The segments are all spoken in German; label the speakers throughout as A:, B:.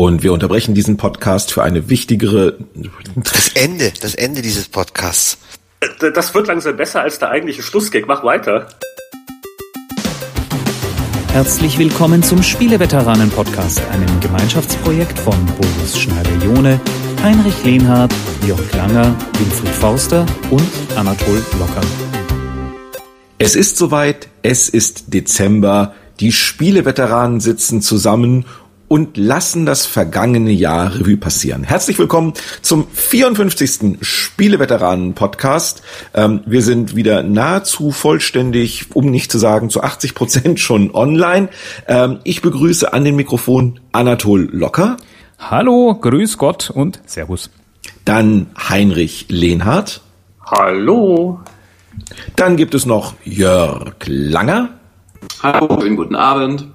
A: Und wir unterbrechen diesen Podcast für eine wichtigere.
B: Das Ende, das Ende dieses Podcasts.
C: Das wird langsam besser als der eigentliche Schlussgag. Mach weiter.
D: Herzlich willkommen zum Spieleveteranen-Podcast, einem Gemeinschaftsprojekt von Boris Schneider-Jone, Heinrich Lehnhardt, Jörg Langer, Winfried Forster und Anatol Locker.
A: Es ist soweit, es ist Dezember, die Spieleveteranen sitzen zusammen und lassen das vergangene Jahr Revue passieren. Herzlich willkommen zum 54. Spieleveteranen-Podcast. Ähm, wir sind wieder nahezu vollständig, um nicht zu sagen zu 80 Prozent schon online. Ähm, ich begrüße an den Mikrofon Anatol Locker.
D: Hallo, grüß Gott und Servus.
A: Dann Heinrich Lehnhardt.
C: Hallo.
A: Dann gibt es noch Jörg Langer.
E: Hallo, schönen guten Abend.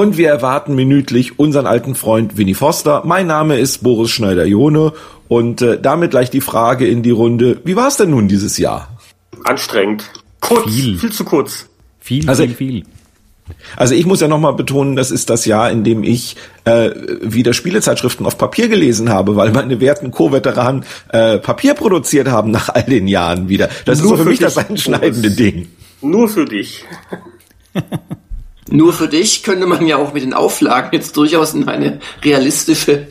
A: Und wir erwarten minütlich unseren alten Freund Winnie Foster. Mein Name ist Boris Schneider-Jone und äh, damit gleich die Frage in die Runde. Wie war es denn nun dieses Jahr?
C: Anstrengend. Kurz, viel, viel zu kurz.
D: Viel, also, viel, viel.
A: Also ich muss ja nochmal betonen, das ist das Jahr, in dem ich äh, wieder Spielezeitschriften auf Papier gelesen habe, weil meine werten Co-Veteranen äh, Papier produziert haben nach all den Jahren wieder. Das Nur ist so für, für mich das einschneidende Ding.
C: Nur für dich.
E: Nur für dich könnte man ja auch mit den Auflagen jetzt durchaus in eine realistische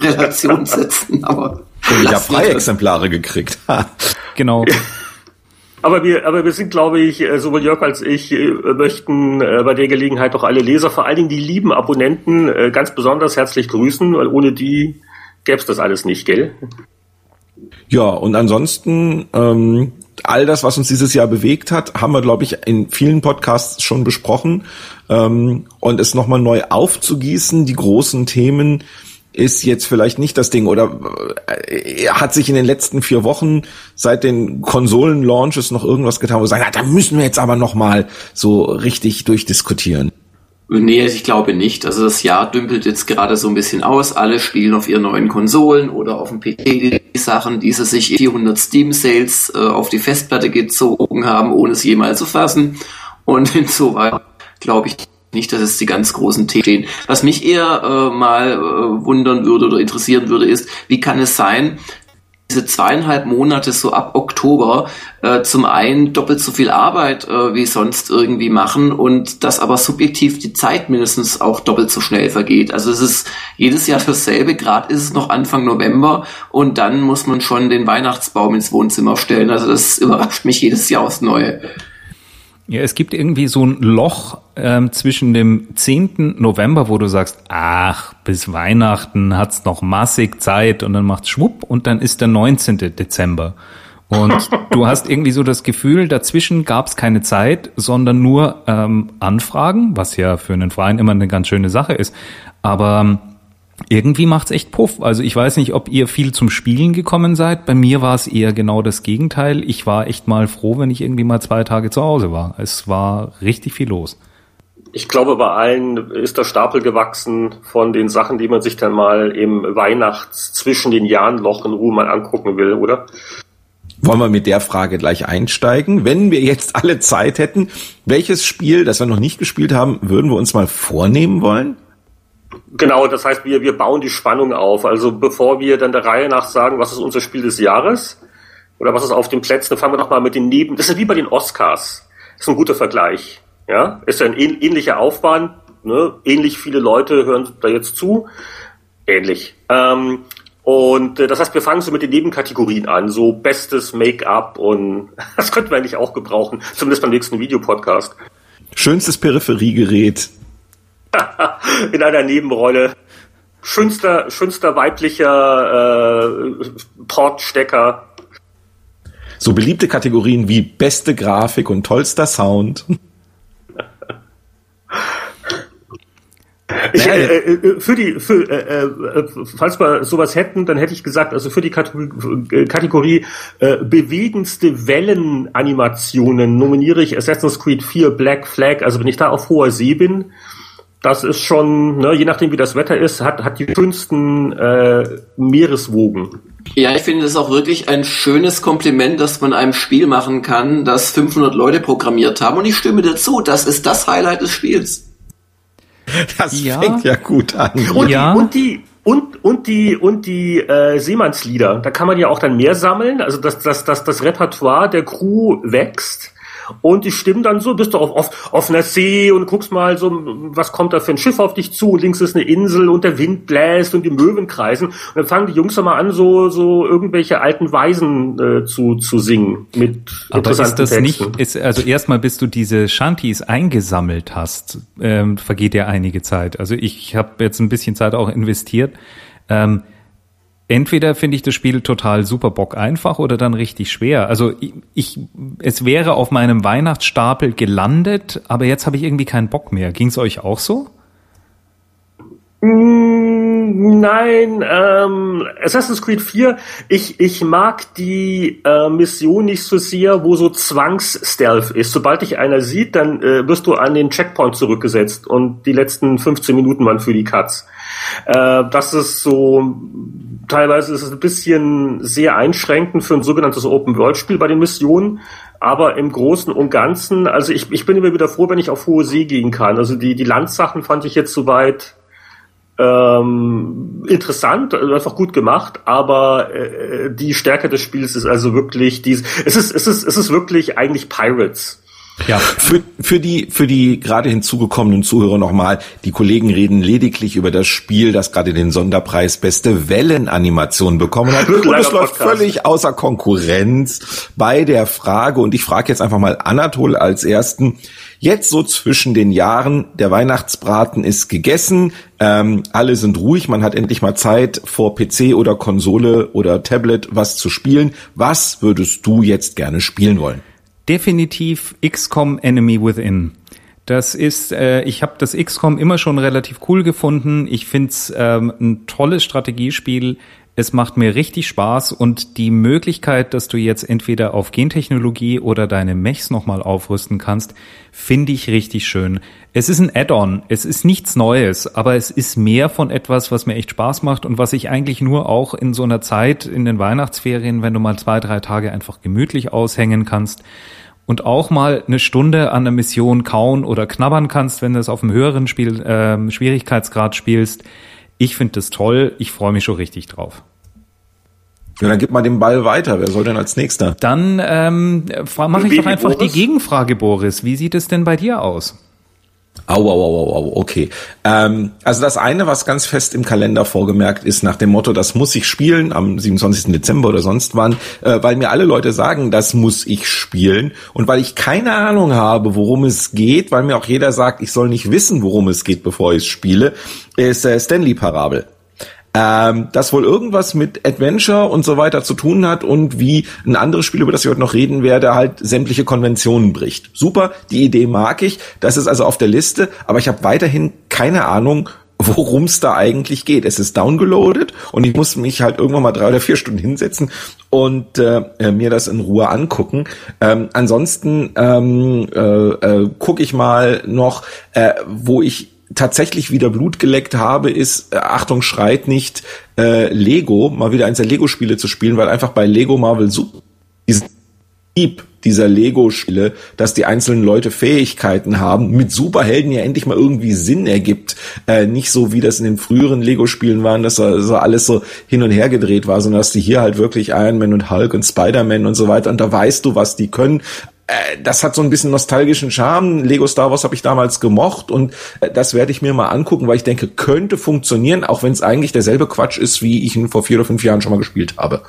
E: Relation setzen, aber.
A: ich habe freie Exemplare gekriegt.
D: genau.
C: Aber wir, aber wir sind, glaube ich, äh, sowohl Jörg als ich äh, möchten äh, bei der Gelegenheit doch alle Leser, vor allen Dingen die lieben Abonnenten, ganz besonders herzlich grüßen, weil ohne die gäbe es das alles nicht, gell?
A: Ja, und ansonsten ähm, all das, was uns dieses Jahr bewegt hat, haben wir, glaube ich, in vielen Podcasts schon besprochen. Ähm, und es nochmal neu aufzugießen, die großen Themen, ist jetzt vielleicht nicht das Ding oder äh, hat sich in den letzten vier Wochen seit den Konsolen-Launches noch irgendwas getan, wo wir sagen, ah, da müssen wir jetzt aber nochmal so richtig durchdiskutieren.
E: Nee, ich glaube nicht. Also das Jahr dümpelt jetzt gerade so ein bisschen aus. Alle spielen auf ihren neuen Konsolen oder auf dem PC die Sachen, die sie sich 400 Steam Sales äh, auf die Festplatte gezogen haben, ohne es jemals zu fassen. Und insoweit glaube ich nicht, dass es die ganz großen Themen stehen. Was mich eher äh, mal äh, wundern würde oder interessieren würde, ist, wie kann es sein, diese zweieinhalb Monate so ab Oktober äh, zum einen doppelt so viel Arbeit äh, wie sonst irgendwie machen und dass aber subjektiv die Zeit mindestens auch doppelt so schnell vergeht. Also es ist jedes Jahr dasselbe, gerade ist es noch Anfang November und dann muss man schon den Weihnachtsbaum ins Wohnzimmer stellen. Also das überrascht mich jedes Jahr aufs Neue.
D: Ja, es gibt irgendwie so ein Loch ähm, zwischen dem 10. November, wo du sagst, ach, bis Weihnachten hat's noch massig Zeit und dann macht's schwupp und dann ist der 19. Dezember. Und du hast irgendwie so das Gefühl, dazwischen gab's keine Zeit, sondern nur ähm, Anfragen, was ja für einen Verein immer eine ganz schöne Sache ist. Aber ähm, irgendwie macht's echt Puff. Also ich weiß nicht, ob ihr viel zum Spielen gekommen seid. Bei mir war es eher genau das Gegenteil. Ich war echt mal froh, wenn ich irgendwie mal zwei Tage zu Hause war. Es war richtig viel los.
C: Ich glaube, bei allen ist der Stapel gewachsen von den Sachen, die man sich dann mal im Weihnachts zwischen den Jahren Loch in Ruhe mal angucken will, oder?
A: Wollen wir mit der Frage gleich einsteigen? Wenn wir jetzt alle Zeit hätten, welches Spiel, das wir noch nicht gespielt haben, würden wir uns mal vornehmen wollen?
C: Genau, das heißt, wir, wir bauen die Spannung auf. Also bevor wir dann der Reihe nach sagen, was ist unser Spiel des Jahres oder was ist auf den Plätzen, fangen wir nochmal mit den Neben... Das ist wie bei den Oscars. Das ist ein guter Vergleich. Ja, ist ja ein ähnlicher Aufwand. Ne? Ähnlich viele Leute hören da jetzt zu. Ähnlich. Ähm, und äh, das heißt, wir fangen so mit den Nebenkategorien an, so bestes Make-up und das könnten wir eigentlich auch gebrauchen, zumindest beim nächsten Videopodcast.
A: Schönstes Peripheriegerät,
C: in einer Nebenrolle. Schönster, schönster weiblicher äh, Portstecker.
A: So beliebte Kategorien wie beste Grafik und tollster Sound.
C: Ich, äh, äh, für die, für, äh, äh, falls wir sowas hätten, dann hätte ich gesagt, also für die Kategorie, Kategorie äh, bewegendste Wellenanimationen nominiere ich Assassin's Creed 4 Black Flag. Also wenn ich da auf hoher See bin, das ist schon, ne, je nachdem wie das Wetter ist, hat, hat die schönsten äh, Meereswogen.
E: Ja, ich finde es auch wirklich ein schönes Kompliment, dass man einem Spiel machen kann, das 500 Leute programmiert haben. Und ich stimme dazu, das ist das Highlight des Spiels.
A: Das ja. fängt ja gut an.
C: Und, ja. die, und die und und die und die äh, Seemannslieder, da kann man ja auch dann mehr sammeln, also dass das, das, das Repertoire der Crew wächst und die stimmen dann so, bist du auf, auf offener See und guckst mal so, was kommt da für ein Schiff auf dich zu, links ist eine Insel und der Wind bläst und die Möwen kreisen und dann fangen die Jungs dann mal an, so, so irgendwelche alten Weisen äh, zu, zu singen mit
D: Aber ist das Texten. nicht, ist, also erstmal bis du diese Shanties eingesammelt hast, ähm, vergeht ja einige Zeit. Also ich habe jetzt ein bisschen Zeit auch investiert. Ähm, entweder finde ich das Spiel total super Bock einfach oder dann richtig schwer. Also ich, ich es wäre auf meinem Weihnachtsstapel gelandet, aber jetzt habe ich irgendwie keinen Bock mehr. Ging es euch auch so?
C: Mm, nein, ähm, Assassin's Creed 4, ich, ich mag die äh, Mission nicht so sehr, wo so Zwangs-Stealth ist. Sobald dich einer sieht, dann äh, wirst du an den Checkpoint zurückgesetzt und die letzten 15 Minuten waren für die Cuts. Äh, das ist so, teilweise ist es ein bisschen sehr einschränkend für ein sogenanntes Open-World-Spiel bei den Missionen. Aber im Großen und Ganzen, also ich, ich bin immer wieder froh, wenn ich auf hohe See gehen kann. Also die, die Landsachen fand ich jetzt soweit ähm, interessant, also einfach gut gemacht, aber äh, die Stärke des Spiels ist also wirklich dies. Es ist, es ist, es ist wirklich eigentlich Pirates.
A: Ja. Für, für die, für die gerade hinzugekommenen Zuhörer nochmal, die Kollegen reden lediglich über das Spiel, das gerade den Sonderpreis beste Wellenanimation bekommen hat. Und es läuft völlig außer Konkurrenz bei der Frage, und ich frage jetzt einfach mal Anatol als ersten, jetzt so zwischen den Jahren, der Weihnachtsbraten ist gegessen, ähm, alle sind ruhig, man hat endlich mal Zeit vor PC oder Konsole oder Tablet was zu spielen. Was würdest du jetzt gerne spielen wollen?
D: Definitiv XCOM Enemy Within. Das ist, äh, ich habe das XCOM immer schon relativ cool gefunden. Ich find's ähm, ein tolles Strategiespiel. Es macht mir richtig Spaß und die Möglichkeit, dass du jetzt entweder auf Gentechnologie oder deine Mechs nochmal aufrüsten kannst, finde ich richtig schön. Es ist ein Add-on, es ist nichts Neues, aber es ist mehr von etwas, was mir echt Spaß macht und was ich eigentlich nur auch in so einer Zeit in den Weihnachtsferien, wenn du mal zwei, drei Tage einfach gemütlich aushängen kannst, und auch mal eine Stunde an der Mission kauen oder knabbern kannst, wenn du es auf einem höheren Spiel, äh, Schwierigkeitsgrad spielst. Ich finde das toll. Ich freue mich schon richtig drauf.
A: Ja, dann gib mal den Ball weiter. Wer soll denn als nächster?
D: Dann ähm, mache ich doch einfach die Gegenfrage, Boris. Wie sieht es denn bei dir aus?
A: Au, au, au, au, okay. Ähm, also das eine, was ganz fest im Kalender vorgemerkt ist, nach dem Motto, das muss ich spielen am 27. Dezember oder sonst wann, äh, weil mir alle Leute sagen, das muss ich spielen und weil ich keine Ahnung habe, worum es geht, weil mir auch jeder sagt, ich soll nicht wissen, worum es geht, bevor ich es spiele, ist äh, Stanley Parabel ähm, das wohl irgendwas mit Adventure und so weiter zu tun hat und wie ein anderes Spiel, über das ich heute noch reden werde, halt sämtliche Konventionen bricht. Super, die Idee mag ich, das ist also auf der Liste, aber ich habe weiterhin keine Ahnung, worum es da eigentlich geht. Es ist downgeloadet und ich muss mich halt irgendwann mal drei oder vier Stunden hinsetzen und äh, äh mir das in Ruhe angucken. Ähm, ansonsten ähm, äh, äh, gucke ich mal noch, äh, wo ich tatsächlich wieder Blut geleckt habe, ist, äh, Achtung, schreit nicht, äh, Lego, mal wieder eins der Lego-Spiele zu spielen, weil einfach bei Lego Marvel Lieb dieser Lego-Spiele, dass die einzelnen Leute Fähigkeiten haben, mit Superhelden ja endlich mal irgendwie Sinn ergibt. Äh, nicht so, wie das in den früheren Lego-Spielen waren, dass so, so alles so hin und her gedreht war, sondern dass die hier halt wirklich Iron Man und Hulk und Spider-Man und so weiter und da weißt du, was die können, äh, das hat so ein bisschen nostalgischen Charme. Lego Star Wars habe ich damals gemocht und äh, das werde ich mir mal angucken, weil ich denke, könnte funktionieren, auch wenn es eigentlich derselbe Quatsch ist, wie ich ihn vor vier oder fünf Jahren schon mal gespielt habe.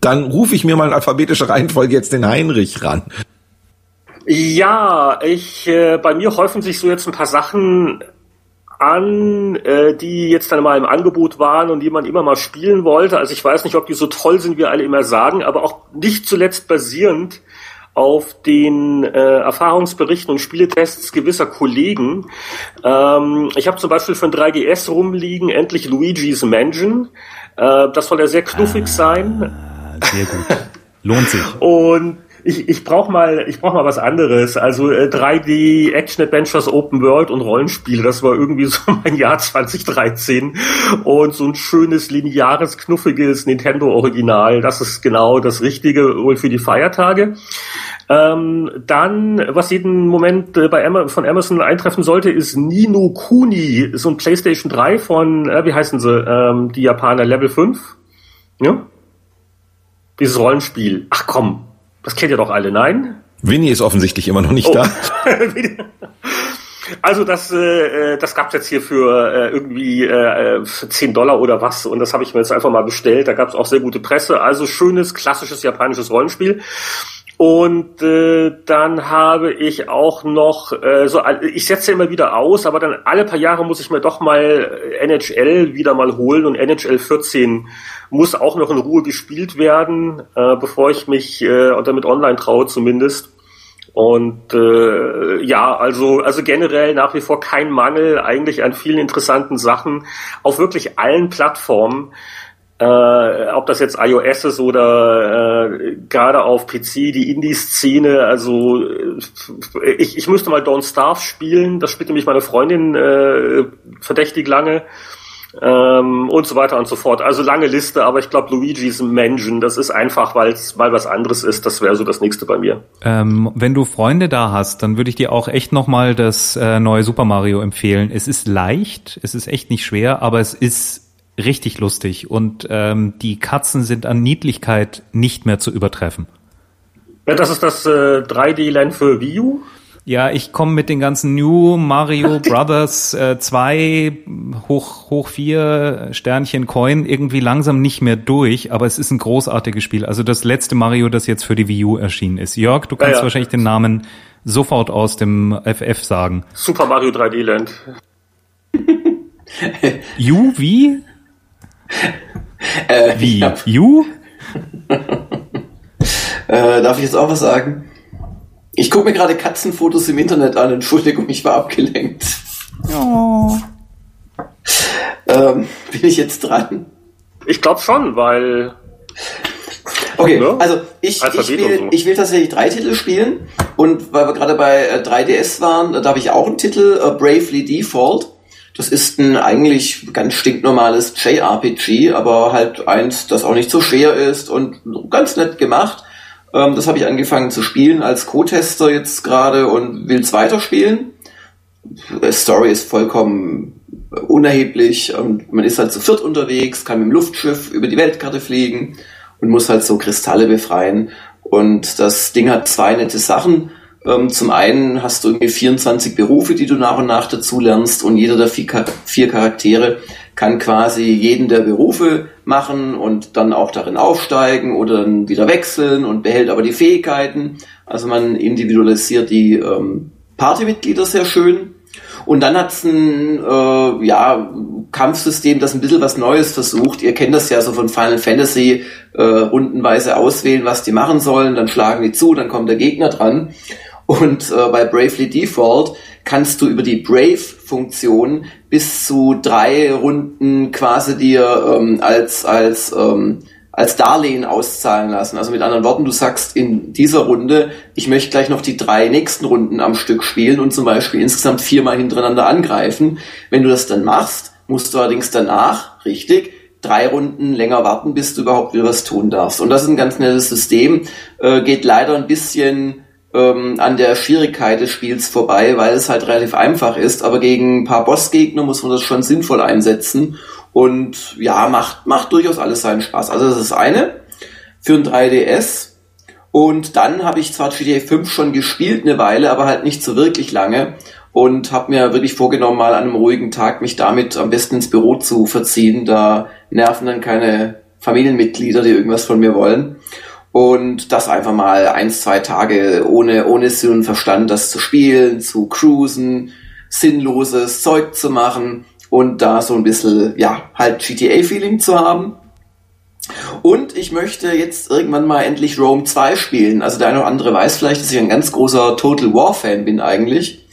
A: Dann rufe ich mir mal in alphabetischer Reihenfolge jetzt den Heinrich ran.
C: Ja, ich äh, bei mir häufen sich so jetzt ein paar Sachen an, äh, die jetzt dann mal im Angebot waren und die man immer mal spielen wollte. Also ich weiß nicht, ob die so toll sind, wie alle immer sagen, aber auch nicht zuletzt basierend auf den äh, Erfahrungsberichten und Spieletests gewisser Kollegen. Ähm, ich habe zum Beispiel von 3GS rumliegen, endlich Luigi's Mansion. Äh, das soll ja sehr knuffig ah, sein.
D: Sehr gut. Lohnt sich.
C: und ich, ich brauche mal, ich brauch mal was anderes. Also äh, 3D Action Adventures Open World und Rollenspiele, das war irgendwie so mein Jahr 2013 und so ein schönes lineares knuffiges Nintendo Original, das ist genau das Richtige wohl für die Feiertage. Ähm, dann, was jeden Moment äh, bei Ama von Amazon eintreffen sollte, ist Nino Kuni, so ein PlayStation 3 von, äh, wie heißen sie, ähm, die Japaner Level 5. Ja? Dieses Rollenspiel. Ach komm, das kennt ihr doch alle, nein?
A: Winnie ist offensichtlich immer noch nicht oh. da.
C: Also das, äh, das gab's jetzt hier für äh, irgendwie äh, 10 Dollar oder was und das habe ich mir jetzt einfach mal bestellt. Da gab's auch sehr gute Presse. Also schönes, klassisches japanisches Rollenspiel. Und äh, dann habe ich auch noch, äh, so, ich setze immer wieder aus, aber dann alle paar Jahre muss ich mir doch mal NHL wieder mal holen und NHL 14 muss auch noch in Ruhe gespielt werden, äh, bevor ich mich äh, damit online traue zumindest. Und äh, ja, also also generell nach wie vor kein Mangel eigentlich an vielen interessanten Sachen auf wirklich allen Plattformen. Äh, ob das jetzt iOS ist oder äh, gerade auf PC, die Indie-Szene, also äh, ich, ich müsste mal Don't Starve spielen, das spielte mich meine Freundin äh, verdächtig lange ähm, und so weiter und so fort. Also lange Liste, aber ich glaube Luigi's Mansion, das ist einfach, weil es mal was anderes ist, das wäre so das nächste bei mir.
D: Ähm, wenn du Freunde da hast, dann würde ich dir auch echt nochmal das äh, neue Super Mario empfehlen. Es ist leicht, es ist echt nicht schwer, aber es ist richtig lustig und ähm, die Katzen sind an Niedlichkeit nicht mehr zu übertreffen.
C: Ja, das ist das äh, 3D-Land für Wii U?
D: Ja, ich komme mit den ganzen New Mario Brothers äh, 2 hoch, hoch 4 Sternchen Coin irgendwie langsam nicht mehr durch, aber es ist ein großartiges Spiel. Also das letzte Mario, das jetzt für die Wii U erschienen ist. Jörg, du kannst ja, ja. wahrscheinlich den Namen sofort aus dem FF sagen.
C: Super Mario 3D Land.
D: U wie?
E: Äh,
D: Wie? You?
E: äh, darf ich jetzt auch was sagen? Ich gucke mir gerade Katzenfotos im Internet an. Entschuldigung, ich war abgelenkt. Oh. ähm, bin ich jetzt dran?
C: Ich glaube schon, weil.
E: Okay, ne? also ich, ich, will, so. ich will tatsächlich drei Titel spielen. Und weil wir gerade bei 3DS äh, waren, da habe ich auch einen Titel, uh, Bravely Default. Das ist ein eigentlich ganz stinknormales JRPG, aber halt eins, das auch nicht so schwer ist und ganz nett gemacht. Ähm, das habe ich angefangen zu spielen als Co-Tester jetzt gerade und will es weiterspielen. Die Story ist vollkommen unerheblich. Man ist halt zu viert unterwegs, kann mit dem Luftschiff über die Weltkarte fliegen und muss halt so Kristalle befreien. Und das Ding hat zwei nette Sachen. Ähm, zum einen hast du irgendwie 24 Berufe, die du nach und nach dazu lernst und jeder der vier, Charaktere kann quasi jeden der Berufe machen und dann auch darin aufsteigen oder dann wieder wechseln und behält aber die Fähigkeiten. Also man individualisiert die ähm, Partymitglieder sehr schön. Und dann hat's ein äh, ja, Kampfsystem, das ein bisschen was Neues versucht. Ihr kennt das ja so von Final Fantasy, äh, rundenweise auswählen, was die machen sollen, dann schlagen die zu, dann kommt der Gegner dran. Und äh, bei Bravely Default kannst du über die Brave-Funktion bis zu drei Runden quasi dir ähm, als, als, ähm, als Darlehen auszahlen lassen. Also mit anderen Worten, du sagst in dieser Runde, ich möchte gleich noch die drei nächsten Runden am Stück spielen und zum Beispiel insgesamt viermal hintereinander angreifen. Wenn du das dann machst, musst du allerdings danach, richtig, drei Runden länger warten, bis du überhaupt wieder was tun darfst. Und das ist ein ganz nettes System, äh, geht leider ein bisschen ähm, an der Schwierigkeit des Spiels vorbei, weil es halt relativ einfach ist, aber gegen ein paar Bossgegner muss man das schon sinnvoll einsetzen. Und ja, macht, macht durchaus alles seinen Spaß. Also das ist eine für ein 3DS und dann habe ich zwar GTA 5 schon gespielt eine Weile, aber halt nicht so wirklich lange. Und habe mir wirklich vorgenommen, mal an einem ruhigen Tag mich damit am besten ins Büro zu verziehen. Da nerven dann keine Familienmitglieder, die irgendwas von mir wollen und das einfach mal eins, zwei Tage ohne, ohne Sinn und Verstand das zu spielen, zu cruisen, sinnloses Zeug zu machen und da so ein bisschen, ja, halt GTA-Feeling zu haben. Und ich möchte jetzt irgendwann mal endlich Rome 2 spielen. Also der eine oder andere weiß vielleicht, dass ich ein ganz großer Total War Fan bin eigentlich.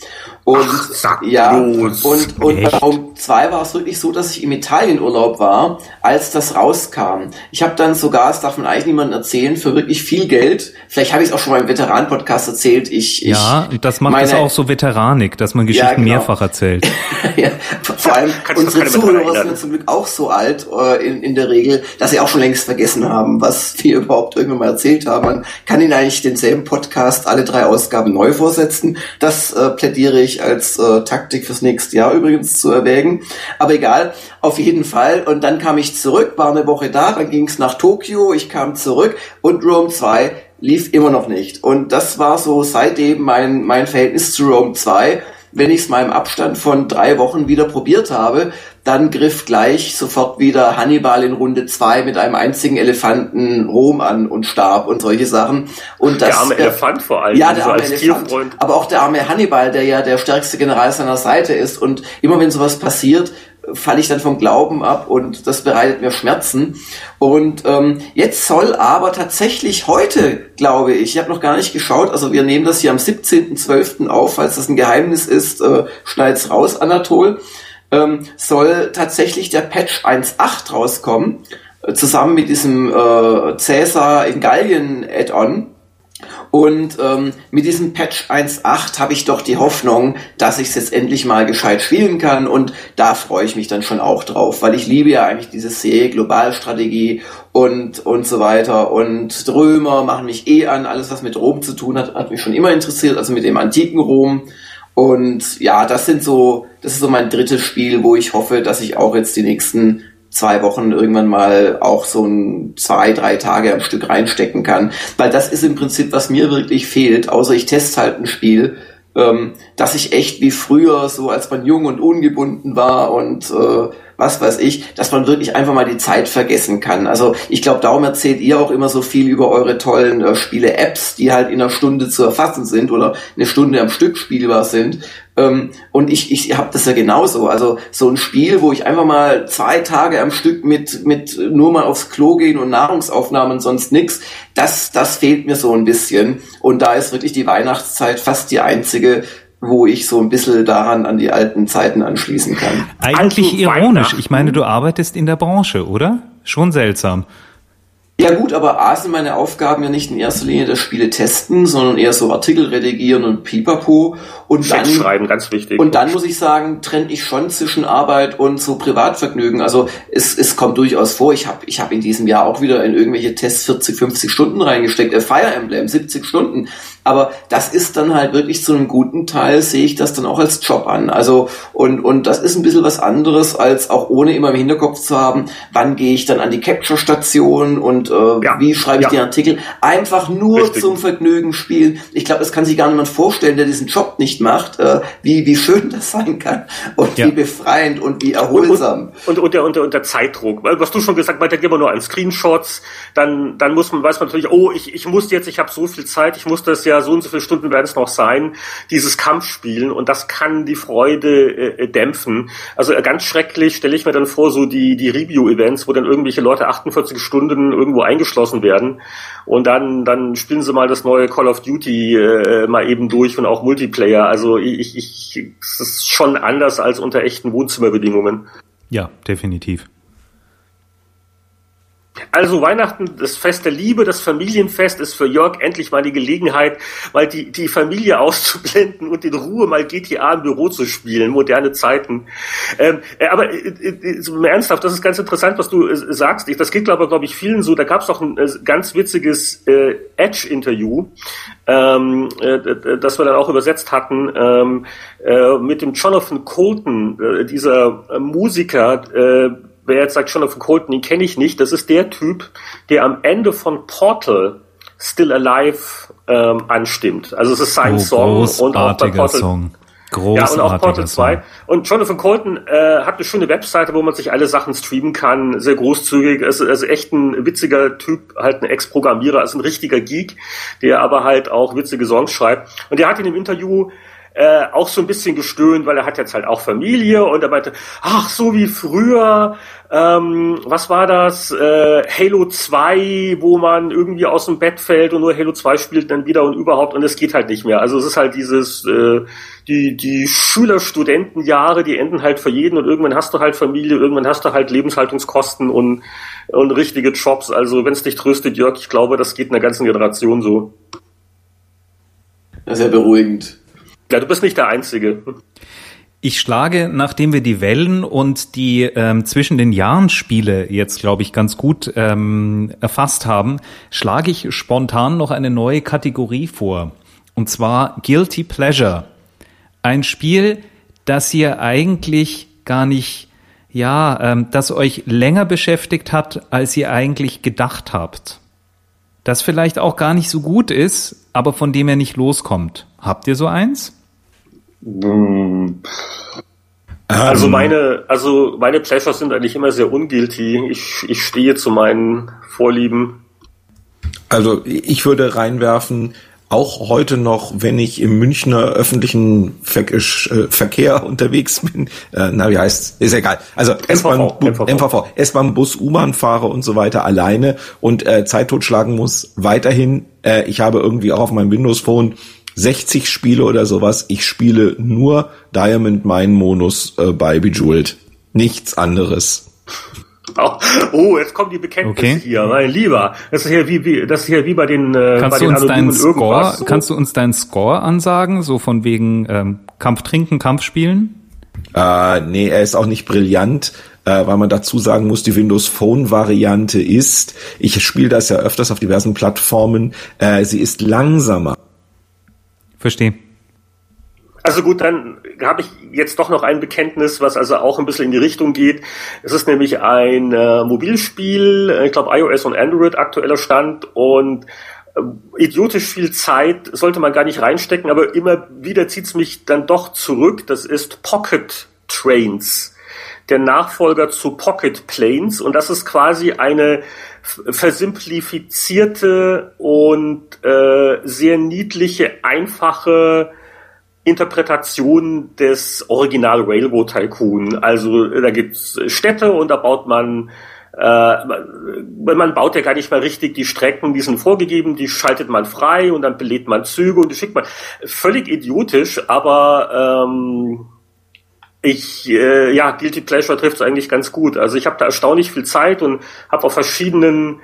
E: Und
C: Ach,
E: ja, los. und, und bei Rome 2 war es wirklich so, dass ich im Italienurlaub war, als das rauskam. Ich habe dann sogar, das darf man eigentlich niemandem erzählen, für wirklich viel Geld, vielleicht habe ich es auch schon mal im Veteran-Podcast erzählt, ich,
D: ja,
E: ich
D: das macht es auch so veteranig, dass man Geschichten ja, genau. mehrfach erzählt.
E: ja, vor allem unsere Zuhörer sind zum Glück auch so alt äh, in, in der Regel, dass sie auch schon längst vergessen haben, was wir überhaupt irgendwann mal erzählt haben. Man kann ihnen eigentlich denselben Podcast alle drei Ausgaben neu vorsetzen. Das äh, plädiere ich als äh, Taktik fürs nächste Jahr übrigens zu erwägen. Aber egal, auf jeden Fall. Und dann kam ich zurück, war eine Woche da, dann ging es nach Tokio, ich kam zurück und Rome 2 lief immer noch nicht. Und das war so seitdem mein, mein Verhältnis zu Rome 2 wenn ich es mal im Abstand von drei Wochen wieder probiert habe, dann griff gleich sofort wieder Hannibal in Runde zwei mit einem einzigen Elefanten Rom an und starb und solche Sachen. Und das,
C: der arme Elefant vor allem.
E: Ja, der arme Elefant. Tierfreund. Aber auch der arme Hannibal, der ja der stärkste General seiner Seite ist. Und immer wenn sowas passiert, falle ich dann vom Glauben ab und das bereitet mir Schmerzen. Und ähm, jetzt soll aber tatsächlich heute, glaube ich, ich habe noch gar nicht geschaut, also wir nehmen das hier am 17.12. auf, falls das ein Geheimnis ist, äh, schneid's raus, Anatol ähm, soll tatsächlich der Patch 1.8 rauskommen, äh, zusammen mit diesem äh, Caesar in Gallien Add-on. Und ähm, mit diesem Patch 1.8 habe ich doch die Hoffnung, dass ich es jetzt endlich mal gescheit spielen kann. Und da freue ich mich dann schon auch drauf, weil ich liebe ja eigentlich diese Serie Globalstrategie und und so weiter. Und Römer machen mich eh an, alles was mit Rom zu tun hat, hat mich schon immer interessiert, also mit dem antiken Rom. Und ja, das sind so, das ist so mein drittes Spiel, wo ich hoffe, dass ich auch jetzt die nächsten zwei Wochen irgendwann mal auch so ein zwei, drei Tage am Stück reinstecken kann. Weil das ist im Prinzip, was mir wirklich fehlt, außer ich teste halt ein Spiel, ähm, dass ich echt wie früher, so als man jung und ungebunden war und äh, was weiß ich, dass man wirklich einfach mal die Zeit vergessen kann. Also ich glaube, darum erzählt ihr auch immer so viel über eure tollen äh, Spiele-Apps, die halt in einer Stunde zu erfassen sind oder eine Stunde am Stück spielbar sind. Ähm, und ich, ich habe das ja genauso. Also so ein Spiel, wo ich einfach mal zwei Tage am Stück mit, mit nur mal aufs Klo gehen und Nahrungsaufnahmen sonst nix, das, das fehlt mir so ein bisschen. Und da ist wirklich die Weihnachtszeit fast die einzige wo ich so ein bisschen daran an die alten Zeiten anschließen kann.
D: Eigentlich ironisch. Ich meine, du arbeitest in der Branche, oder? Schon seltsam.
E: Ja gut, aber A sind meine Aufgaben ja nicht in erster Linie das Spiele testen, sondern eher so Artikel redigieren und pipapo. Und dann,
C: schreiben, ganz wichtig.
E: Und dann muss ich sagen, trenne ich schon zwischen Arbeit und so Privatvergnügen. Also es, es kommt durchaus vor, ich habe ich hab in diesem Jahr auch wieder in irgendwelche Tests 40, 50 Stunden reingesteckt. Äh, Fire Emblem, 70 Stunden. Aber das ist dann halt wirklich zu einem guten Teil, sehe ich das dann auch als Job an. Also, und, und das ist ein bisschen was anderes, als auch ohne immer im Hinterkopf zu haben, wann gehe ich dann an die Capture-Station und äh, ja. wie schreibe ich ja. den Artikel. Einfach nur Richtig. zum Vergnügen spielen. Ich glaube, das kann sich gar niemand vorstellen, der diesen Job nicht macht, äh, wie, wie schön das sein kann und ja. wie befreiend und wie erholsam.
C: Und, und, und, der, und, der, und der Zeitdruck. Was du schon gesagt hast, denkt immer nur an Screenshots, dann, dann muss man, weiß man natürlich, oh, ich, ich muss jetzt, ich habe so viel Zeit, ich muss das ja so und so viele Stunden werden es noch sein, dieses Kampfspielen und das kann die Freude äh, dämpfen. Also äh, ganz schrecklich stelle ich mir dann vor, so die, die Review-Events, wo dann irgendwelche Leute 48 Stunden irgendwo eingeschlossen werden und dann, dann spielen sie mal das neue Call of Duty äh, mal eben durch und auch Multiplayer. Also ich, ich, es ist schon anders als unter echten Wohnzimmerbedingungen.
D: Ja, definitiv.
C: Also Weihnachten, das Fest der Liebe, das Familienfest ist für Jörg endlich mal die Gelegenheit, mal die, die Familie auszublenden und in Ruhe mal GTA im Büro zu spielen, moderne Zeiten. Ähm, äh, aber äh, äh, so ernsthaft, das ist ganz interessant, was du äh, sagst. Ich, das geht, glaube glaub ich, vielen so. Da gab es auch ein äh, ganz witziges äh, Edge-Interview, ähm, das wir dann auch übersetzt hatten, ähm, mit dem Jonathan Colton, dieser Musiker, wer jetzt sagt, Jonathan Colton, den kenne ich nicht, das ist der Typ, der am Ende von Portal Still Alive ähm, anstimmt. Also es ist sein oh, Song
D: und auch bei Portal. Song.
C: Großartiger ja, und auch Portal 2. Song. Und Jonathan Colton äh, hat eine schöne Webseite, wo man sich alle Sachen streamen kann, sehr großzügig. Also, also echt ein witziger Typ, halt ein Ex-Programmierer, also ein richtiger Geek, der aber halt auch witzige Songs schreibt. Und der hat in dem Interview äh, auch so ein bisschen gestöhnt, weil er hat jetzt halt auch Familie und er meinte, ach, so wie früher, ähm, was war das? Äh, Halo 2, wo man irgendwie aus dem Bett fällt und nur Halo 2 spielt dann wieder und überhaupt und es geht halt nicht mehr. Also es ist halt dieses, äh, die, die Schüler-Studentenjahre, die enden halt für jeden und irgendwann hast du halt Familie, irgendwann hast du halt Lebenshaltungskosten und, und richtige Jobs. Also wenn es dich tröstet, Jörg, ich glaube, das geht einer ganzen Generation so.
E: Sehr beruhigend.
C: Ja, du bist nicht der Einzige.
D: Ich schlage, nachdem wir die Wellen und die ähm, zwischen den Jahren Spiele jetzt, glaube ich, ganz gut ähm, erfasst haben, schlage ich spontan noch eine neue Kategorie vor. Und zwar Guilty Pleasure. Ein Spiel, das ihr eigentlich gar nicht, ja, ähm, das euch länger beschäftigt hat, als ihr eigentlich gedacht habt. Das vielleicht auch gar nicht so gut ist, aber von dem ihr nicht loskommt. Habt ihr so eins?
C: Also meine, also meine Pleasures sind eigentlich immer sehr ungilty. Ich, ich stehe zu meinen Vorlieben.
A: Also ich würde reinwerfen, auch heute noch, wenn ich im Münchner öffentlichen Ver äh, Verkehr unterwegs bin, äh, na wie heißt, ist egal. Also S-Bahn, MVV, MVV S-Bahn, Bus, U-Bahn fahre und so weiter alleine und äh, Zeit totschlagen muss, weiterhin. Äh, ich habe irgendwie auch auf meinem Windows Phone 60 Spiele oder sowas. Ich spiele nur Diamond Mine Monus äh, bei Bejeweled. Nichts anderes.
C: Oh, jetzt kommen die Bekenntnisse okay. hier, mein Lieber. Das ist hier wie, wie das ist hier wie bei den
D: äh, kannst
C: bei
D: du uns deinen Score, so. kannst du uns deinen Score ansagen, so von wegen ähm, Kampf trinken, Kampf spielen?
A: Äh, nee, er ist auch nicht brillant, äh, weil man dazu sagen muss, die Windows Phone Variante ist, ich spiele das ja öfters auf diversen Plattformen, äh, sie ist langsamer.
D: Verstehe.
C: Also gut, dann habe ich jetzt doch noch ein Bekenntnis, was also auch ein bisschen in die Richtung geht. Es ist nämlich ein äh, Mobilspiel, äh, ich glaube iOS und Android aktueller Stand und äh, idiotisch viel Zeit sollte man gar nicht reinstecken, aber immer wieder zieht's mich dann doch zurück. Das ist Pocket Trains, der Nachfolger zu Pocket Planes und das ist quasi eine versimplifizierte und äh, sehr niedliche, einfache Interpretation des Original Railroad Tycoon. Also da gibt's Städte und da baut man äh, man baut ja gar nicht mal richtig die Strecken, die sind vorgegeben, die schaltet man frei und dann belädt man Züge und die schickt man. Völlig idiotisch, aber ähm, ich, äh, ja, Guilty Pleasure trifft es eigentlich ganz gut. Also ich habe da erstaunlich viel Zeit und habe auf verschiedenen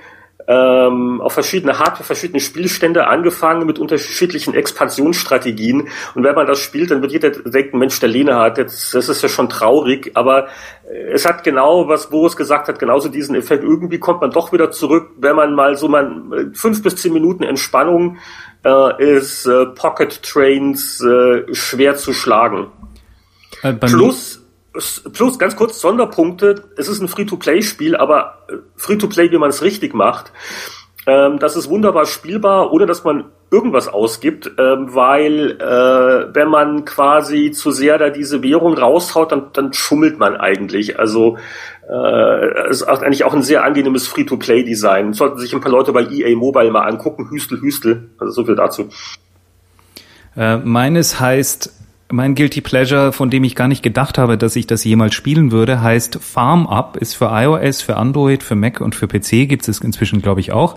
C: ähm, auf verschiedene Hardware, verschiedene Spielstände angefangen mit unterschiedlichen Expansionsstrategien. Und wenn man das spielt, dann wird jeder denken, Mensch, der Lene hat jetzt, das ist ja schon traurig, aber äh, es hat genau, was Boris gesagt hat, genauso diesen Effekt. Irgendwie kommt man doch wieder zurück, wenn man mal so äh, fünf bis zehn Minuten Entspannung äh, ist äh, Pocket Trains äh, schwer zu schlagen. Äh, plus, plus ganz kurz Sonderpunkte. Es ist ein Free-to-Play-Spiel, aber äh, Free-to-Play, wie man es richtig macht. Ähm, das ist wunderbar spielbar, ohne dass man irgendwas ausgibt, ähm, weil äh, wenn man quasi zu sehr da diese Währung raushaut, dann, dann schummelt man eigentlich. Also äh, ist eigentlich auch ein sehr angenehmes Free-to-Play-Design. Sollten sich ein paar Leute bei EA Mobile mal angucken. Hüstel, Hüstel. Also so viel dazu.
D: Äh, meines heißt mein Guilty Pleasure, von dem ich gar nicht gedacht habe, dass ich das jemals spielen würde, heißt Farm Up, ist für iOS, für Android, für Mac und für PC gibt es inzwischen, glaube ich, auch.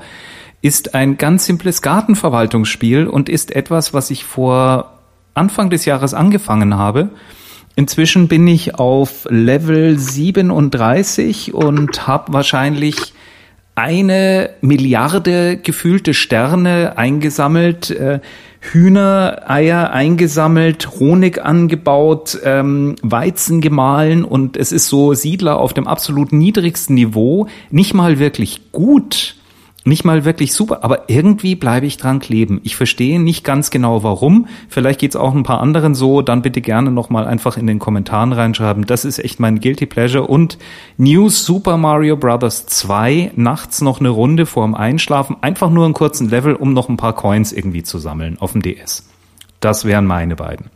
D: Ist ein ganz simples Gartenverwaltungsspiel und ist etwas, was ich vor Anfang des Jahres angefangen habe. Inzwischen bin ich auf Level 37 und habe wahrscheinlich eine Milliarde gefühlte Sterne eingesammelt. Äh, Hühnereier eingesammelt, Honig angebaut, ähm, Weizen gemahlen und es ist so Siedler auf dem absolut niedrigsten Niveau, nicht mal wirklich gut, nicht mal wirklich super, aber irgendwie bleibe ich dran kleben. Ich verstehe nicht ganz genau warum. Vielleicht geht's auch ein paar anderen so. Dann bitte gerne nochmal einfach in den Kommentaren reinschreiben. Das ist echt mein Guilty Pleasure. Und New Super Mario Bros. 2, nachts noch eine Runde vorm Einschlafen. Einfach nur einen kurzen Level, um noch ein paar Coins irgendwie zu sammeln auf dem DS. Das wären meine beiden.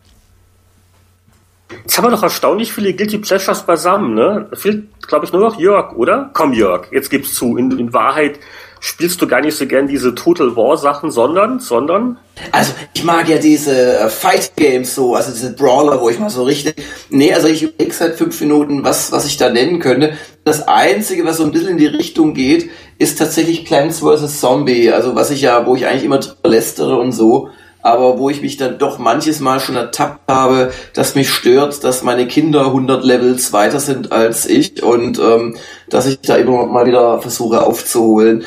C: Jetzt haben wir doch erstaunlich viele Guilty Pleasures beisammen, ne? Fehlt, glaube ich, nur noch Jörg, oder? Komm, Jörg, jetzt gib's zu. In, in Wahrheit spielst du gar nicht so gern diese Total War Sachen, sondern, sondern?
E: Also ich mag ja diese äh, Fight Games so, also diese Brawler, wo ich mal so richtig. Nee, also ich überlege seit fünf Minuten, was, was ich da nennen könnte. Das Einzige, was so ein bisschen in die Richtung geht, ist tatsächlich Plants vs. Zombie. Also was ich ja, wo ich eigentlich immer lästere und so aber wo ich mich dann doch manches Mal schon ertappt habe, dass mich stört, dass meine Kinder 100 Levels weiter sind als ich und ähm, dass ich da immer mal wieder versuche aufzuholen.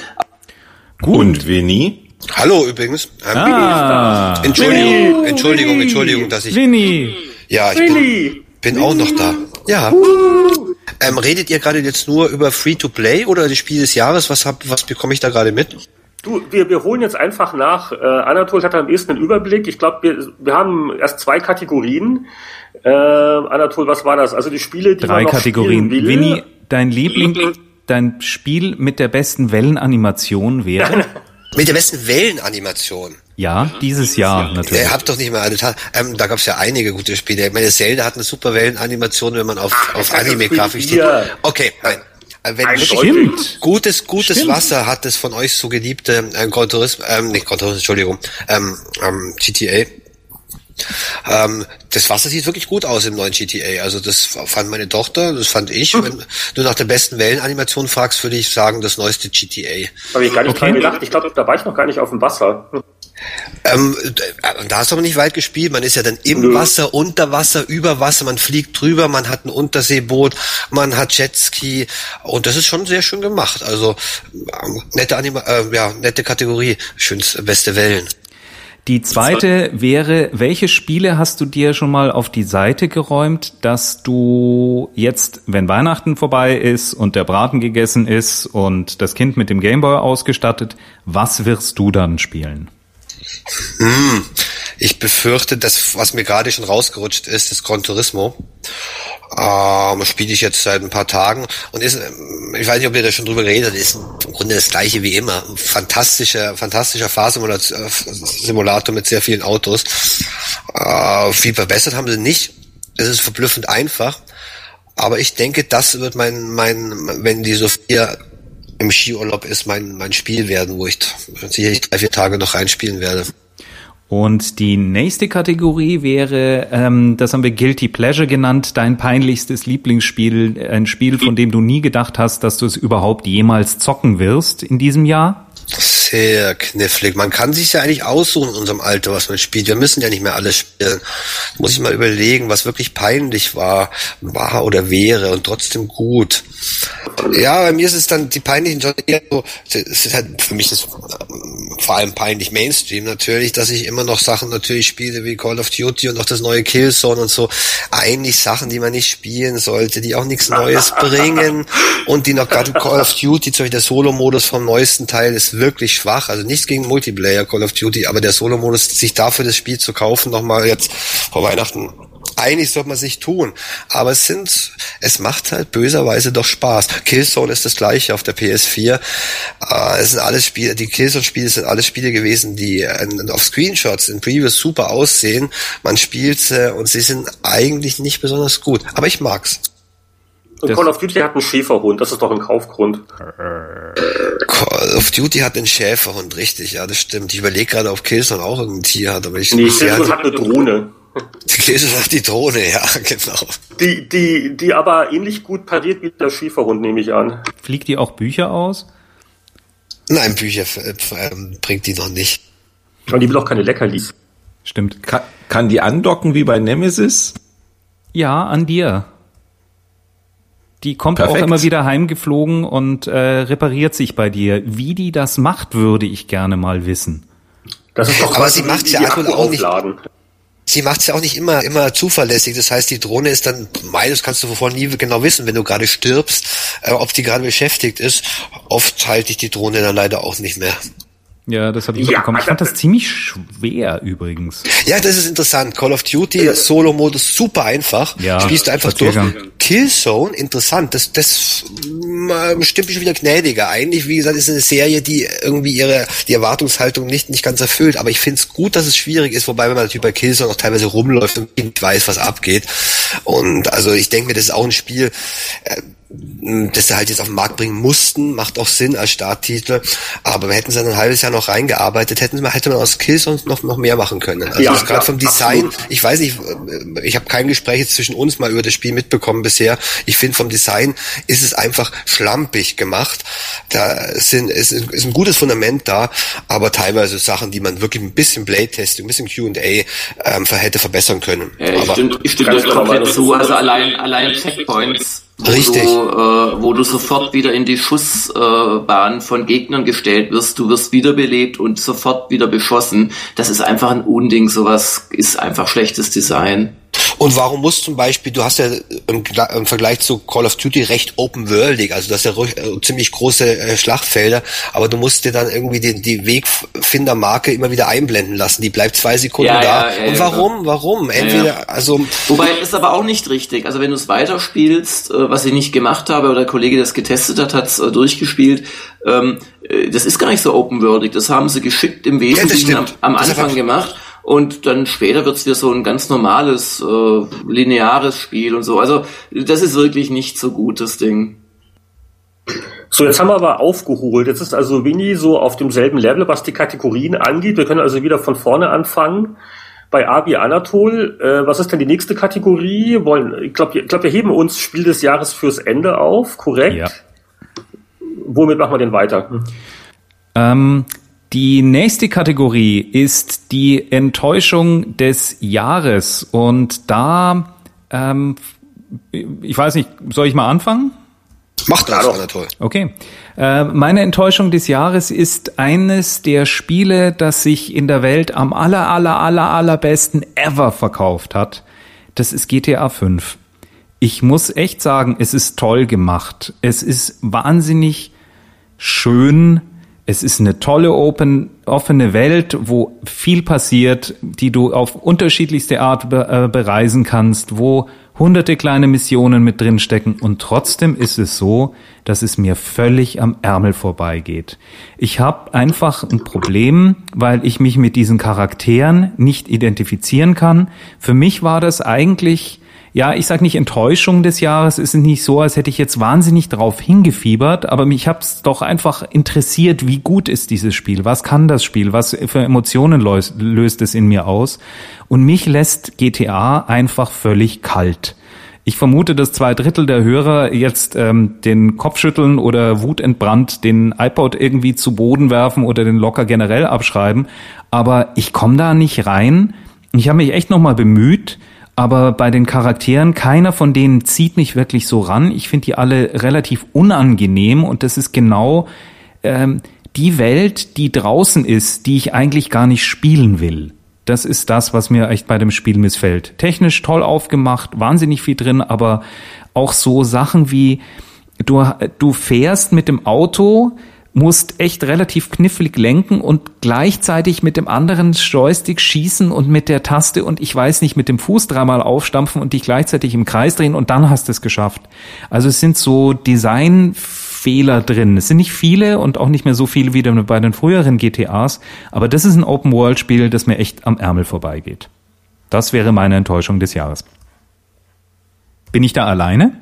A: Gut. Und Winnie?
F: Hallo übrigens.
D: Ähm, ah,
F: Entschuldigung, Winnie. Entschuldigung, Entschuldigung, dass ich.
D: Winnie.
F: Ja, ich bin, bin auch noch da. Ja. Ähm, redet ihr gerade jetzt nur über Free-to-Play oder das Spiel des Jahres? Was hab, was bekomme ich da gerade mit?
C: Du, wir, wir holen jetzt einfach nach. Äh, Anatol hat am ehesten einen Überblick. Ich glaube, wir, wir haben erst zwei Kategorien. Äh, Anatol, was war das? Also die Spiele, die
D: Drei
C: man noch
D: Kategorien.
C: Will.
D: Winnie, dein Liebling, dein Spiel mit der besten Wellenanimation wäre?
F: mit der besten Wellenanimation?
D: Ja, dieses Jahr natürlich.
F: Ihr habt doch nicht mal alle Tage. Ähm, da gab es ja einige gute Spiele. Ich meine, Zelda hat eine super Wellenanimation, wenn man auf, Ach, auf Anime-Grafik steht. Okay, nein. Äh, wenn
D: Stimmt.
F: gutes, gutes Stimmt. Wasser hat das von euch so geliebte äh, Gran Turismo, ähm, nicht Gran Turismo, Entschuldigung, ähm, ähm, GTA. Ähm, das Wasser sieht wirklich gut aus im neuen GTA. Also das fand meine Tochter, das fand ich. Hm. Wenn du nach der besten Wellenanimation fragst, würde ich sagen, das neueste GTA.
C: Habe ich gar nicht okay. dran gedacht. Ich glaube, da war ich noch gar nicht auf dem Wasser.
F: Ähm, da hast du aber nicht weit gespielt. Man ist ja dann im Nö. Wasser, unter Wasser, über Wasser. Man fliegt drüber, man hat ein Unterseeboot, man hat Jetski und das ist schon sehr schön gemacht. Also ähm, nette Anima äh, ja nette Kategorie, schönste beste Wellen.
D: Die zweite wäre, welche Spiele hast du dir schon mal auf die Seite geräumt, dass du jetzt, wenn Weihnachten vorbei ist und der Braten gegessen ist und das Kind mit dem Gameboy ausgestattet, was wirst du dann spielen?
F: Hm, ich befürchte, dass was mir gerade schon rausgerutscht ist, das Gran Turismo. Ähm, spiele ich jetzt seit ein paar Tagen und ist, ich weiß nicht, ob ihr da schon drüber geredet, ist im Grunde das gleiche wie immer. Fantastischer, fantastischer Fahrsimulator mit sehr vielen Autos. Äh, viel verbessert haben sie nicht. Es ist verblüffend einfach. Aber ich denke, das wird mein, mein, wenn die Sophia im Skiurlaub ist, mein, mein Spiel werden, wo ich sicherlich drei, vier Tage noch reinspielen werde.
D: Und die nächste Kategorie wäre, ähm, das haben wir Guilty Pleasure genannt, dein peinlichstes Lieblingsspiel, ein Spiel, von dem du nie gedacht hast, dass du es überhaupt jemals zocken wirst in diesem Jahr?
F: Sehr knifflig. Man kann sich ja eigentlich aussuchen in unserem Alter, was man spielt. Wir müssen ja nicht mehr alles spielen. Muss ich mal überlegen, was wirklich peinlich war, war oder wäre und trotzdem gut. Ja, bei mir ist es dann die peinlichen Johnny so, es ist halt für mich ist ähm, vor allem peinlich Mainstream natürlich, dass ich immer noch Sachen natürlich spiele wie Call of Duty und auch das neue Killzone und so. Eigentlich Sachen, die man nicht spielen sollte, die auch nichts Neues bringen und die noch gerade Call of Duty, zum Beispiel der Solo-Modus vom neuesten Teil ist wirklich schwach. Also nichts gegen Multiplayer Call of Duty, aber der Solo-Modus, sich dafür das Spiel zu kaufen, nochmal jetzt vor Weihnachten eigentlich sollte man sich tun. Aber es sind, es macht halt böserweise doch Spaß. Killzone ist das gleiche auf der PS4. Äh, es sind alles Spiele, die Killzone-Spiele sind alles Spiele gewesen, die äh, auf Screenshots in Previews super aussehen. Man spielt sie und sie sind eigentlich nicht besonders gut. Aber ich mag's.
C: Und Call of Duty hat einen Schäferhund, das ist doch ein Kaufgrund.
F: Call of Duty hat einen Schäferhund, richtig, ja, das stimmt. Ich überlege gerade, ob Killzone auch irgendein Tier hat, aber ich...
C: Nee, Killzone hat eine Drohne.
F: Killzone hat die Drohne, ja, genau.
C: Die, die, die aber ähnlich gut pariert wie der Schäferhund, nehme ich an.
D: Fliegt die auch Bücher aus?
F: Nein, Bücher äh, bringt die noch nicht.
C: Und die will auch keine Leckerlis.
D: Stimmt.
A: Kann, kann die andocken wie bei Nemesis?
D: Ja, an dir. Die kommt Perfekt. auch immer wieder heimgeflogen und äh, repariert sich bei dir. Wie die das macht, würde ich gerne mal wissen.
F: Das ist doch Aber sie macht ja auch nicht. Sie macht es ja auch nicht immer immer zuverlässig. Das heißt, die Drohne ist dann, meines kannst du vorher nie genau wissen, wenn du gerade stirbst, äh, ob die gerade beschäftigt ist. Oft halte ich die Drohne dann leider auch nicht mehr.
D: Ja, das habe ich
C: Ja,
D: mitbekommen. Ich fand
C: das-
D: ziemlich schwer übrigens.
F: Ja, das ist interessant. Call of Duty, Solo-Modus, super einfach.
D: Ja,
F: Spielst du einfach durch. Killzone, interessant. Das, das mm, stimmt mich schon wieder gnädiger. Eigentlich, wie gesagt, ist eine Serie, die irgendwie ihre, die Erwartungshaltung nicht, nicht ganz erfüllt. Aber ich finde es gut, dass es schwierig ist, wobei wenn man natürlich bei Killzone auch teilweise rumläuft und nicht weiß, was abgeht. Und also ich denke mir, das ist auch ein Spiel, äh, das sie halt jetzt auf den Markt bringen mussten, macht auch Sinn als Starttitel. Aber hätten sie dann ein halbes Jahr noch reingearbeitet, hätten sie, hätte man aus Killzone noch, noch mehr machen können. Also
C: Ja,
F: das gerade
C: ja,
F: vom Design,
C: absolut.
F: ich weiß nicht, ich habe kein Gespräch jetzt zwischen uns mal über das Spiel mitbekommen bisher. Ich finde vom Design ist es einfach schlampig gemacht. Da sind, ist, ist ein gutes Fundament da, aber teilweise Sachen, die man wirklich ein bisschen Blade-Testing, ein bisschen Q&A ähm, hätte verbessern können.
E: Ja, ich
F: aber
E: stimme, ich stimme
C: genau,
E: komplett
C: das
E: zu. Also allein, allein Checkpoints,
F: Richtig.
E: du, äh, wo du sofort wieder in die Schussbahn von Gegnern gestellt wirst, du wirst wiederbelebt und sofort wieder beschossen. Das ist einfach ein Unding. Sowas ist einfach schlechtes Design.
F: Und warum muss zum Beispiel, du hast ja im, im Vergleich zu Call of Duty recht open-worldig, also du hast ja ruhig, äh, ziemlich große äh, Schlachtfelder, aber du musst dir dann irgendwie die, die Wegfindermarke immer wieder einblenden lassen. Die bleibt zwei Sekunden
E: Ja,
F: da.
E: ja, ja,
F: Und warum? Warum? Entweder, also
E: Wobei ist aber auch nicht richtig. Also wenn du es weiterspielst, äh, was ich nicht gemacht habe, oder der Kollege, der es getestet hat, hat es äh, durchgespielt, ähm, äh, das ist gar nicht so open-worldig. Das haben sie geschickt im Wesentlichen am, am
F: Das
E: Anfang gemacht. Und dann später wird's wieder so ein ganz normales, äh, lineares Spiel und so. Also das ist wirklich nicht so gut, das Ding.
C: So, jetzt haben wir aber aufgeholt. Jetzt ist also Winnie so auf demselben Level, was die Kategorien angeht. Wir können also wieder von vorne anfangen. Bei Abi Anatol, äh, was ist denn die nächste Kategorie? Wollen, ich glaube, ich glaub, wir heben uns Spiel des Jahres fürs Ende auf, korrekt?
D: Ja.
C: Womit machen wir denn weiter?
D: Ähm, die nächste Kategorie ist die Enttäuschung des Jahres. Und da, ähm, ich weiß nicht, soll ich mal anfangen?
F: macht das,
C: doch.
F: Anatol.
D: Okay. Äh, meine Enttäuschung des Jahres ist eines der Spiele, das sich in der Welt am aller, aller, aller, allerbesten ever verkauft hat. Das ist GTA 5. Ich muss echt sagen, es ist toll gemacht. Es ist wahnsinnig schön. Es ist eine tolle open, offene Welt, wo viel passiert, die du auf unterschiedlichste Art be äh, bereisen kannst, wo hunderte kleine Missionen mit drin stecken und trotzdem ist es so, dass es mir völlig am Ärmel vorbeigeht. Ich habe einfach ein Problem, weil ich mich mit diesen Charakteren nicht identifizieren kann. Für mich war das eigentlich ja, ich sag nicht Enttäuschung des Jahres, es ist nicht so, als hätte ich jetzt wahnsinnig drauf hingefiebert, aber mich hab's doch einfach interessiert, wie gut ist dieses Spiel, was kann das Spiel, was für Emotionen löst, löst es in mir aus? Und mich lässt GTA einfach völlig kalt. Ich vermute, dass zwei Drittel der Hörer jetzt ähm, den Kopf schütteln oder wutentbrannt den iPod irgendwie zu Boden werfen oder den locker generell abschreiben, aber ich komme da nicht rein. Ich habe mich echt nochmal bemüht, aber bei den Charakteren, keiner von denen zieht mich wirklich so ran. Ich finde die alle relativ unangenehm und das ist genau ähm, die Welt, die draußen ist, die ich eigentlich gar nicht spielen will. Das ist das, was mir echt bei dem Spiel missfällt. Technisch toll aufgemacht, wahnsinnig viel drin, aber auch so Sachen wie du, du fährst mit dem Auto, musst echt relativ knifflig lenken und gleichzeitig mit dem anderen Joystick schießen und mit der Taste und ich weiß nicht, mit dem Fuß dreimal aufstampfen und dich gleichzeitig im Kreis drehen und dann hast du es geschafft. Also es sind so Designfehler drin. Es sind nicht viele und auch nicht mehr so viele wie bei den früheren GTAs, aber das ist ein Open-World-Spiel, das mir echt am Ärmel vorbeigeht. Das wäre meine Enttäuschung des Jahres. Bin ich da alleine?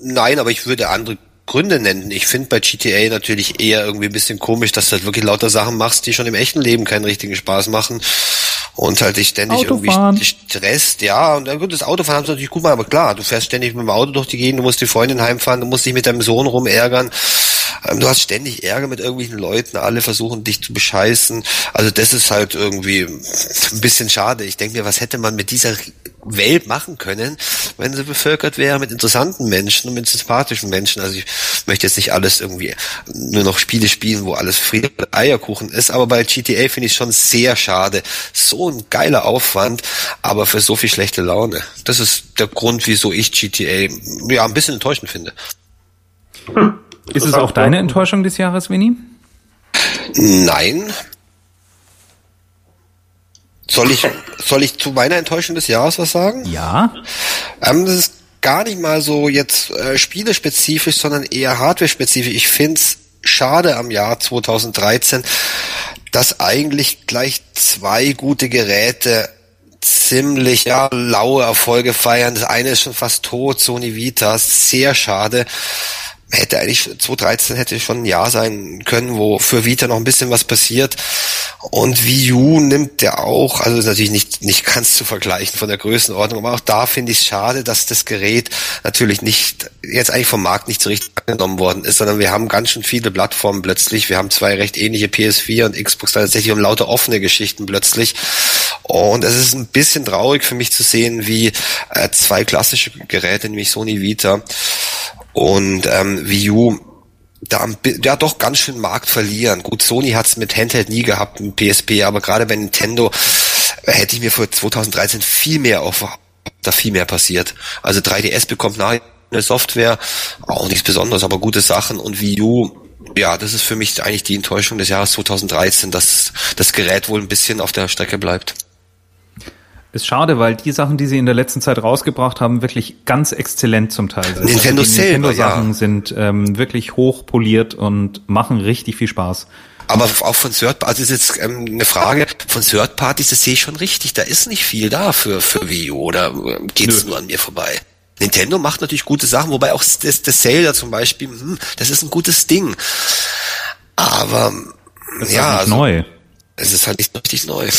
F: Nein, aber ich würde andere Gründe nennen. Ich finde bei GTA natürlich eher irgendwie ein bisschen komisch, dass du halt wirklich lauter Sachen machst, die schon im echten Leben keinen richtigen Spaß machen und halt dich ständig
D: Autofahren.
F: irgendwie stresst. Ja, und dann gut, das Autofahren haben sie natürlich gut gemacht, aber klar, du fährst ständig mit dem Auto durch die Gegend, du musst die Freundin heimfahren, du musst dich mit deinem Sohn rumärgern. Ähm, Du hast ständig Ärger mit irgendwelchen Leuten, alle versuchen dich zu bescheißen. Also das ist halt irgendwie ein bisschen schade. Ich denke mir, was hätte man mit dieser Welt machen können, wenn sie bevölkert wäre mit interessanten Menschen und mit sympathischen Menschen. Also ich möchte jetzt nicht alles irgendwie nur noch Spiele spielen, wo alles Friede und Eierkuchen ist, aber bei GTA finde ich schon sehr schade. So ein geiler Aufwand, aber für so viel schlechte Laune. Das ist der Grund, wieso ich GTA ja ein bisschen enttäuschend finde.
D: Ist es auch deine Enttäuschung des Jahres, Winnie?
F: Nein. Soll ich, soll ich zu meiner Enttäuschung des Jahres was sagen?
D: Ja.
F: Ähm, das ist gar nicht mal so jetzt äh, spielespezifisch, sondern eher hardware-spezifisch. Ich find's schade am Jahr 2013, dass eigentlich gleich zwei gute Geräte ziemlich ja, laue Erfolge feiern. Das eine ist schon fast tot, Sony Vita, sehr schade hätte eigentlich 2013 hätte schon ein Jahr sein können, wo für Vita noch ein bisschen was passiert. Und Wii U nimmt der auch, also ist natürlich nicht, nicht ganz zu vergleichen von der Größenordnung, aber auch da finde ich es schade, dass das Gerät natürlich nicht, jetzt eigentlich vom Markt nicht so richtig angenommen worden ist, sondern wir haben ganz schön viele Plattformen plötzlich. Wir haben zwei recht ähnliche PS4 und Xbox tatsächlich um lauter offene Geschichten plötzlich. Und es ist ein bisschen traurig für mich zu sehen, wie äh, zwei klassische Geräte, nämlich Sony Vita und ähm, Wii U da ja doch ganz schön Markt verlieren. Gut, Sony hat es mit Handheld nie gehabt, mit PSP, aber gerade bei Nintendo hätte ich mir vor 2013 viel mehr auf da viel mehr passiert. Also 3DS bekommt nachher eine Software, auch nichts Besonderes, aber gute Sachen und Wii U ja, das ist für mich eigentlich die Enttäuschung des Jahres 2013, dass das Gerät wohl ein bisschen auf der Strecke bleibt.
D: Ist schade, weil die Sachen, die sie in der letzten Zeit rausgebracht haben, wirklich ganz exzellent zum Teil sind.
F: Nintendo
D: also die
F: selber,
D: Nintendo-Sachen
F: ja.
D: sind ähm, wirklich hochpoliert und machen richtig viel Spaß.
F: Aber auch von Third also ist jetzt ähm, eine Frage, von Third Parties, das sehe ich schon richtig, da ist nicht viel da für, für Wii U, oder ähm, geht's
D: Nö.
F: nur an mir vorbei? Nintendo macht natürlich gute Sachen, wobei auch das, das Zelda zum Beispiel, hm, das ist ein gutes Ding. Aber
D: Das ist
F: ja,
D: halt nicht
F: also,
D: neu.
F: es ist halt nicht richtig neu.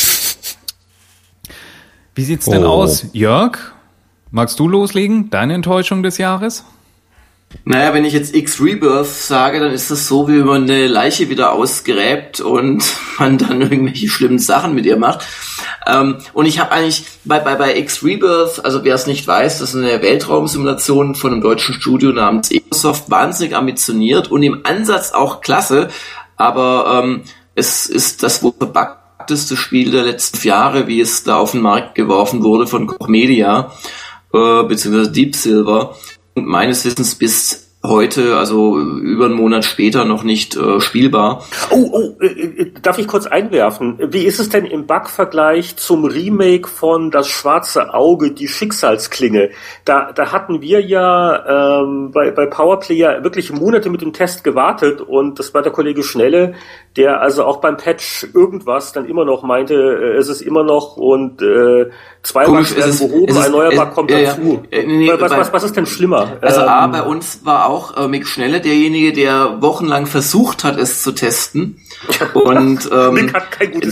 D: Wie sieht's denn
A: Oh.
D: aus? Jörg, magst du loslegen? Deine Enttäuschung des Jahres?
E: Naja, wenn ich jetzt X-Rebirth sage, dann ist das so, wie wenn man eine Leiche wieder ausgräbt und man dann irgendwelche schlimmen Sachen mit ihr macht. Ähm, und ich habe eigentlich bei, bei, bei X-Rebirth, also wer es nicht weiß, das ist eine Weltraumsimulation von einem deutschen Studio namens Ecosoft, wahnsinnig ambitioniert und im Ansatz auch klasse, aber ähm, es ist das wohl verpackteste Spiel der letzten Jahre, wie es da auf den Markt geworfen wurde von Koch Media, äh, beziehungsweise Deep Silver und meines Wissens bis heute, also über einen Monat später, noch nicht äh, spielbar.
C: Oh, oh, äh, äh, darf ich kurz einwerfen? Wie ist es denn im Bug-Vergleich zum Remake von Das schwarze Auge, die Schicksalsklinge? Da, da hatten wir ja ähm, bei, bei Powerplay ja wirklich Monate mit dem Test gewartet und das war der Kollege Schnelle, der also auch beim Patch irgendwas dann immer noch meinte, äh, es ist immer noch und äh, zwei
E: Komisch,
C: Bugs werden behoben,
E: ist-
C: ein neuer Bug kommt
E: ja, ja.
C: dazu.
E: Äh, nee,
C: was, was, was ist denn schlimmer?
E: Also
C: Ähm,
E: A, bei uns war auch äh, Mick Schnelle derjenige, der wochenlang versucht hat, es zu testen. Und ähm,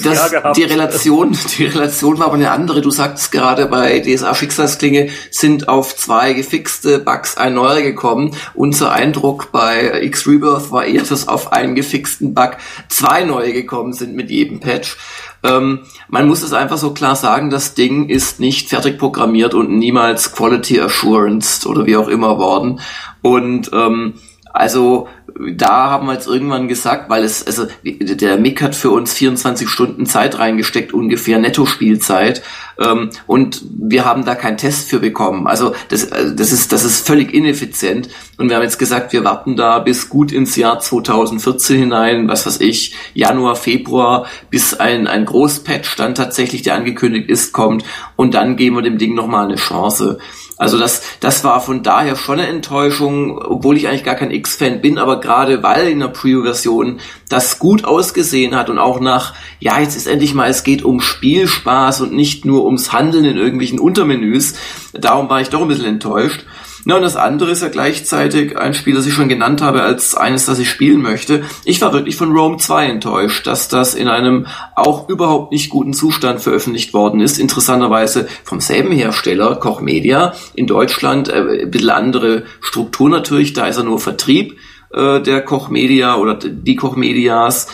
E: das, die Relation, die Relation war aber eine andere. Du sagtest gerade bei DSA Schicksalsklinge sind auf zwei gefixte Bugs ein neuer gekommen. Unser Eindruck bei X Rebirth war eher, dass auf einen gefixten Bug zwei neue gekommen sind mit jedem Patch. Ähm, man muss es einfach so klar sagen, das Ding ist nicht fertig programmiert und niemals Quality Assurance oder wie auch immer worden. Und ähm, also da haben wir jetzt irgendwann gesagt, weil es, also der Mick hat für uns 24 Stunden Zeit reingesteckt, ungefähr Netto-Spielzeit. Ähm, und wir haben da keinen Test für bekommen. Also das, äh, das, ist, das ist völlig ineffizient. Und wir haben jetzt gesagt, wir warten da bis gut ins Jahr 2014 hinein, was weiß ich, Januar, Februar, bis ein, ein Großpatch dann tatsächlich, der angekündigt ist, kommt. Und dann geben wir dem Ding nochmal eine Chance. Also das, das war von daher schon eine Enttäuschung, obwohl ich eigentlich gar kein X-Fan bin, aber gerade weil in der Preview-Version das gut ausgesehen hat und auch nach, ja, jetzt ist endlich mal, es geht um Spielspaß und nicht nur ums Handeln in irgendwelchen Untermenüs, darum war ich doch ein bisschen enttäuscht. Na, und das andere ist ja gleichzeitig ein Spiel, das ich schon genannt habe, als eines, das ich spielen möchte. Ich war wirklich von Rome 2 enttäuscht, dass das in einem auch überhaupt nicht guten Zustand veröffentlicht worden ist. Interessanterweise vom selben Hersteller, Koch Media, in Deutschland, äh, ein bisschen andere Struktur natürlich, da ist er nur Vertrieb äh, der Koch Media oder die Koch Medias.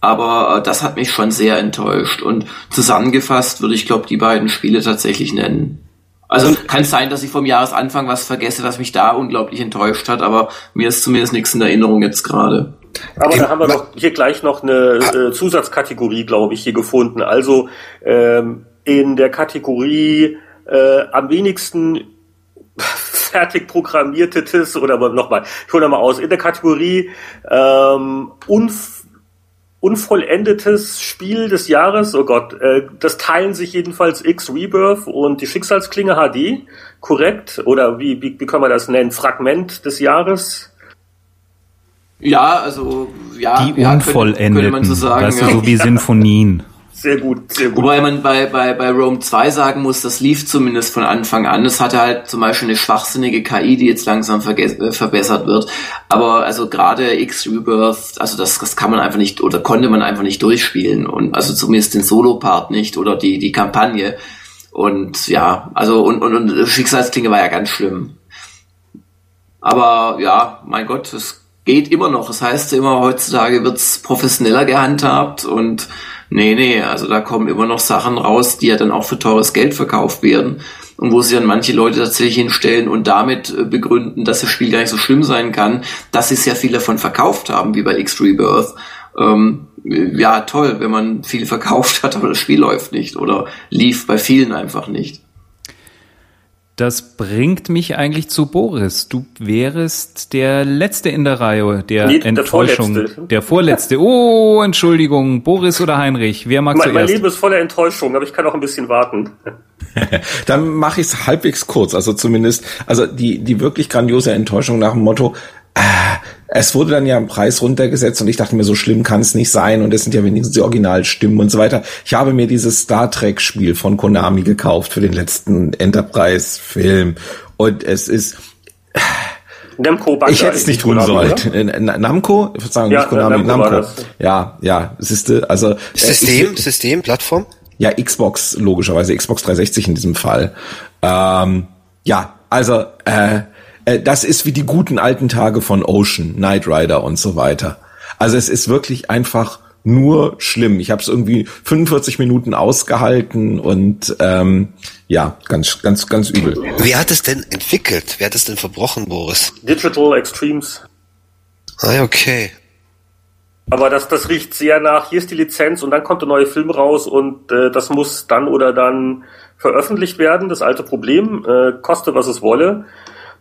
E: Aber äh, das hat mich schon sehr enttäuscht. Und zusammengefasst würde ich, glaube die beiden Spiele tatsächlich nennen. Also kann sein, dass ich vom Jahresanfang was vergesse, was mich da unglaublich enttäuscht hat, aber mir ist zumindest nichts in Erinnerung jetzt gerade.
C: Aber da haben wir doch hier gleich noch eine äh, Zusatzkategorie, glaube ich, hier gefunden. Also ähm, in der Kategorie äh, am wenigsten fertig programmiertes oder aber nochmal, ich hole mal aus, in der Kategorie ähm, unf unvollendetes Spiel des Jahres. Oh Gott, äh, das teilen sich jedenfalls X Rebirth und die Schicksalsklinge HD, korrekt? Oder wie, wie, wie kann man das nennen? Fragment des Jahres?
E: Ja, also ja,
D: Die
E: ja,
D: Unvollendeten,
E: könnte, könnte man so sagen.
D: weißt
E: ja.
D: du, so wie Sinfonien.
C: Sehr gut, sehr gut.
E: Wobei man bei, bei, bei Rome 2 sagen muss, das lief zumindest von Anfang an. Es hatte halt zum Beispiel eine schwachsinnige KI, die jetzt langsam äh, verbessert wird. Aber also gerade X Rebirth, also das, das kann man einfach nicht oder konnte man einfach nicht durchspielen. Und also zumindest den Solo-Part nicht oder die, die Kampagne. Und ja, also und, und, und Schicksalsklinge war ja ganz schlimm. Aber ja, mein Gott, es geht immer noch. Das heißt immer, heutzutage wird's professioneller gehandhabt und nee, nee, also da kommen immer noch Sachen raus, die ja dann auch für teures Geld verkauft werden und wo sich dann manche Leute tatsächlich hinstellen und damit äh, begründen, dass das Spiel gar nicht so schlimm sein kann, dass sie sehr viel davon verkauft haben, wie bei X Rebirth. Ähm, ja, toll, wenn man viel verkauft hat, aber das Spiel läuft nicht oder lief bei vielen einfach nicht.
D: Das bringt mich eigentlich zu Boris. Du wärest der Letzte in der Reihe der
C: Nee, der
D: Enttäuschung.
C: Vorletzte.
D: Der Vorletzte. Oh, Entschuldigung. Boris oder Heinrich? Wer mag
C: Mein, mein
D: zuerst?
C: Leben ist voller Enttäuschung, aber ich kann auch ein bisschen warten.
A: Dann mache ich es halbwegs kurz, also zumindest, also die die wirklich grandiose Enttäuschung nach dem Motto, es wurde dann ja im Preis runtergesetzt und ich dachte mir, so schlimm kann es nicht sein und es sind ja wenigstens die Originalstimmen und so weiter. Ich habe mir dieses Star Trek Spiel von Konami gekauft für den letzten Enterprise Film und es ist
C: Namco Bandai
A: ich hätte es nicht tun sollen. Äh, Namco, Verzeihung,
C: Ja,
A: nicht Konami,
C: Namco.
A: Ja, ja, siehste, also äh,
F: System,
A: ich,
F: System, Plattform?
A: ja, Xbox, logischerweise, Xbox 360 in diesem Fall. Ähm, ja, also, äh, äh, das ist wie die guten alten Tage von Ocean, Knight Rider und so weiter. Also es ist wirklich einfach nur schlimm. Ich habe es irgendwie 45 Minuten ausgehalten und ähm, ja, ganz, ganz, ganz übel.
F: Wer hat es denn entwickelt? Wer hat es denn verbrochen, Boris?
C: Digital Extremes.
F: Ah, okay.
C: Aber das, das riecht sehr nach, hier ist die Lizenz und dann kommt der neue Film raus und äh, das muss dann oder dann veröffentlicht werden, das alte Problem, äh, koste was es wolle.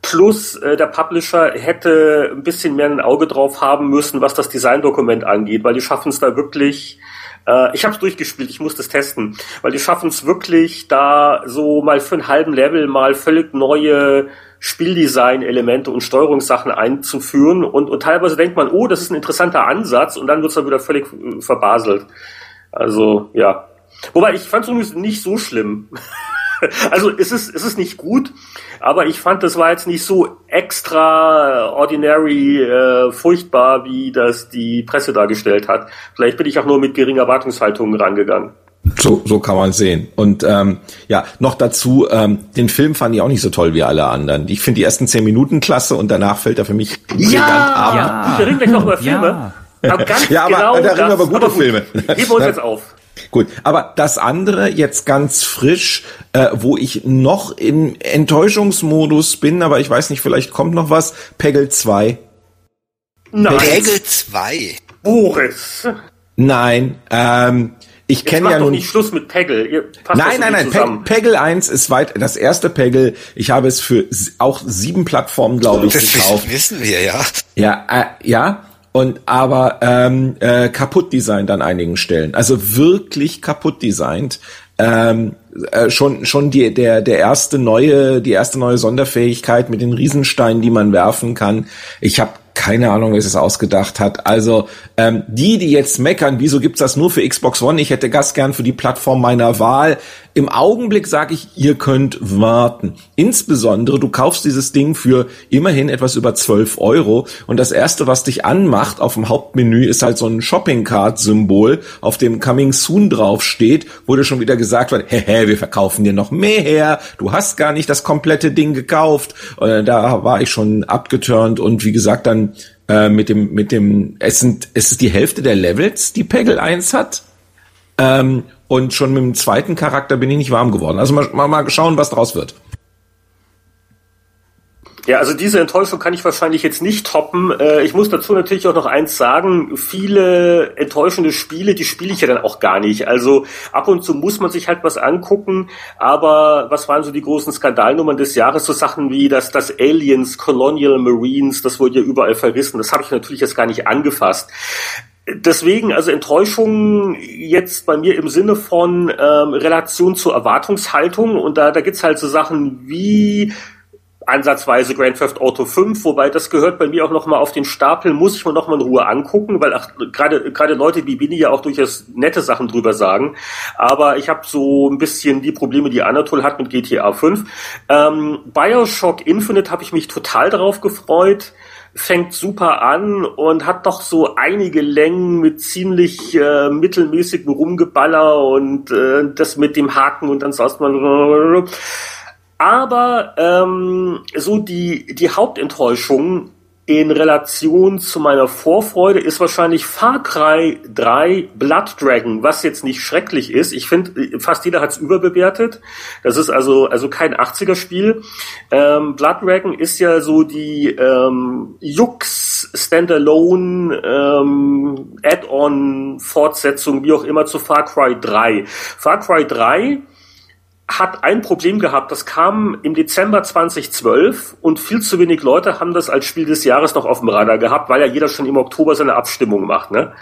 C: Plus äh, der Publisher hätte ein bisschen mehr ein Auge drauf haben müssen, was das Designdokument angeht, weil die schaffen es da wirklich, äh, ich habe es durchgespielt, ich muss das testen, weil die schaffen es wirklich da so mal für einen halben Level mal völlig neue Spieldesign-Elemente und Steuerungssachen einzuführen und, und teilweise denkt man, oh, das ist ein interessanter Ansatz und dann wird es dann wieder völlig äh, verbaselt. Also, ja. Wobei, ich fand es nicht so schlimm. also, es ist, es ist nicht gut, aber ich fand, das war jetzt nicht so extra ordinary äh, furchtbar, wie das die Presse dargestellt hat. Vielleicht bin ich auch nur mit geringer Erwartungshaltung rangegangen.
A: So, so kann man sehen. Und ähm, ja, noch dazu, ähm, den Film fand ich auch nicht so toll wie alle anderen. Ich finde die ersten zehn Minuten klasse und danach fällt er für mich brillant ab.
D: Ja.
C: Wir reden gleich noch über Filme.
D: Ja.
C: Aber ganz
A: Ja, aber
C: genau
A: da reden wir über gute
C: aber gut.
A: Filme.
C: Heben wir uns jetzt auf.
A: Gut, aber das andere jetzt ganz frisch, äh, wo ich noch im Enttäuschungsmodus bin, aber ich weiß nicht, vielleicht kommt noch was, Peggle 2.
C: Nein,
F: Peggle 2.
C: Boris.
A: Nein, ähm, ich kenne ja
C: doch
A: nun
C: nicht Schluss mit Peggle. Ihr passt
A: Nein, nein, nein.
C: zusammen.
A: Pe Peggle 1 ist weit, das erste Peggle. Ich habe es für auch sieben Plattformen, glaube ich,
F: Das
A: gekauft.
F: wissen wir, ja.
A: Ja, äh, ja. Und aber ähm, äh, kaputt designt an einigen Stellen. Also wirklich kaputt designt. Ähm, äh, schon schon die der der erste neue die erste neue Sonderfähigkeit mit den Riesensteinen, die man werfen kann. Ich habe keine Ahnung, wer es ausgedacht hat. Also ähm, die, die jetzt meckern, wieso gibt's das nur für Xbox One? Ich hätte Gas gern für die Plattform meiner Wahl. Im Augenblick sage ich, ihr könnt warten. Insbesondere, du kaufst dieses Ding für immerhin etwas über 12 Euro und das erste, was dich anmacht auf dem Hauptmenü, ist halt so ein Shopping Card Symbol, auf dem Coming Soon drauf steht, wo dir schon wieder gesagt wird, hä, wir verkaufen dir noch mehr du hast gar nicht das komplette Ding gekauft. Und da war ich schon abgeturnt und wie gesagt dann äh, mit dem mit dem es sind es ist die Hälfte der Levels, die Peggle 1 hat. Ähm, und schon mit dem zweiten Charakter bin ich nicht warm geworden. Also mal, mal, mal schauen, was draus wird.
C: Ja, also diese Enttäuschung kann ich wahrscheinlich jetzt nicht toppen. Äh, Ich muss dazu natürlich auch noch eins sagen. Viele enttäuschende Spiele, die spiele ich ja dann auch gar nicht. Also ab und zu muss man sich halt was angucken. Aber was waren so die großen Skandalnummern des Jahres? So Sachen wie das, das Aliens, Colonial Marines, das wurde ja überall verrissen. Das habe ich natürlich jetzt gar nicht angefasst. Deswegen, also Enttäuschung jetzt bei mir im Sinne von ähm, Relation zur Erwartungshaltung und da, da gibt's halt so Sachen wie ansatzweise Grand Theft Auto 5, wobei das gehört bei mir auch nochmal auf den Stapel, muss ich mir nochmal in Ruhe angucken, weil gerade gerade Leute wie Bini ja auch durchaus nette Sachen drüber sagen. Aber ich habe so ein bisschen die Probleme, die Anatol hat mit GTA 5. Ähm, Bioshock Infinite habe ich mich total darauf gefreut fängt super an und hat doch so einige Längen mit ziemlich äh, mittelmäßigem Rumgeballer und äh, das mit dem Haken und dann sonst man aber ähm, so die, die Hauptenttäuschung in Relation zu meiner Vorfreude ist wahrscheinlich Far Cry 3 Blood Dragon, was jetzt nicht schrecklich ist. Ich finde, fast jeder hat es überbewertet. Das ist also, also kein 80er-Spiel. Ähm, Blood Dragon ist ja so die ähm, Jux Standalone ähm, Add-on Fortsetzung, wie auch immer, zu Far Cry 3. Far Cry 3 hat ein Problem gehabt, das kam im Dezember 2012 und viel zu wenig Leute haben das als Spiel des Jahres noch auf dem Radar gehabt, weil ja jeder schon im Oktober seine Abstimmung macht. Ne?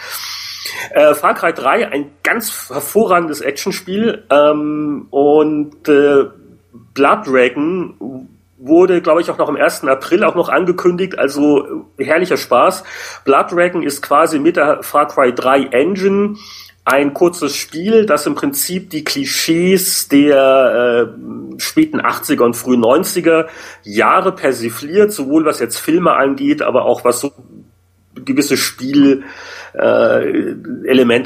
C: Äh, Far Cry 3, ein ganz hervorragendes Actionspiel ähm, und äh, Blood Dragon wurde, glaube ich, auch noch am 1. April auch noch angekündigt, also herrlicher Spaß. Blood Dragon ist quasi mit der Far Cry 3 Engine ein kurzes Spiel, das im Prinzip die Klischees der äh, späten 80er und frühen 90er Jahre persifliert, sowohl was jetzt Filme angeht, aber auch was so gewisse Spiel äh,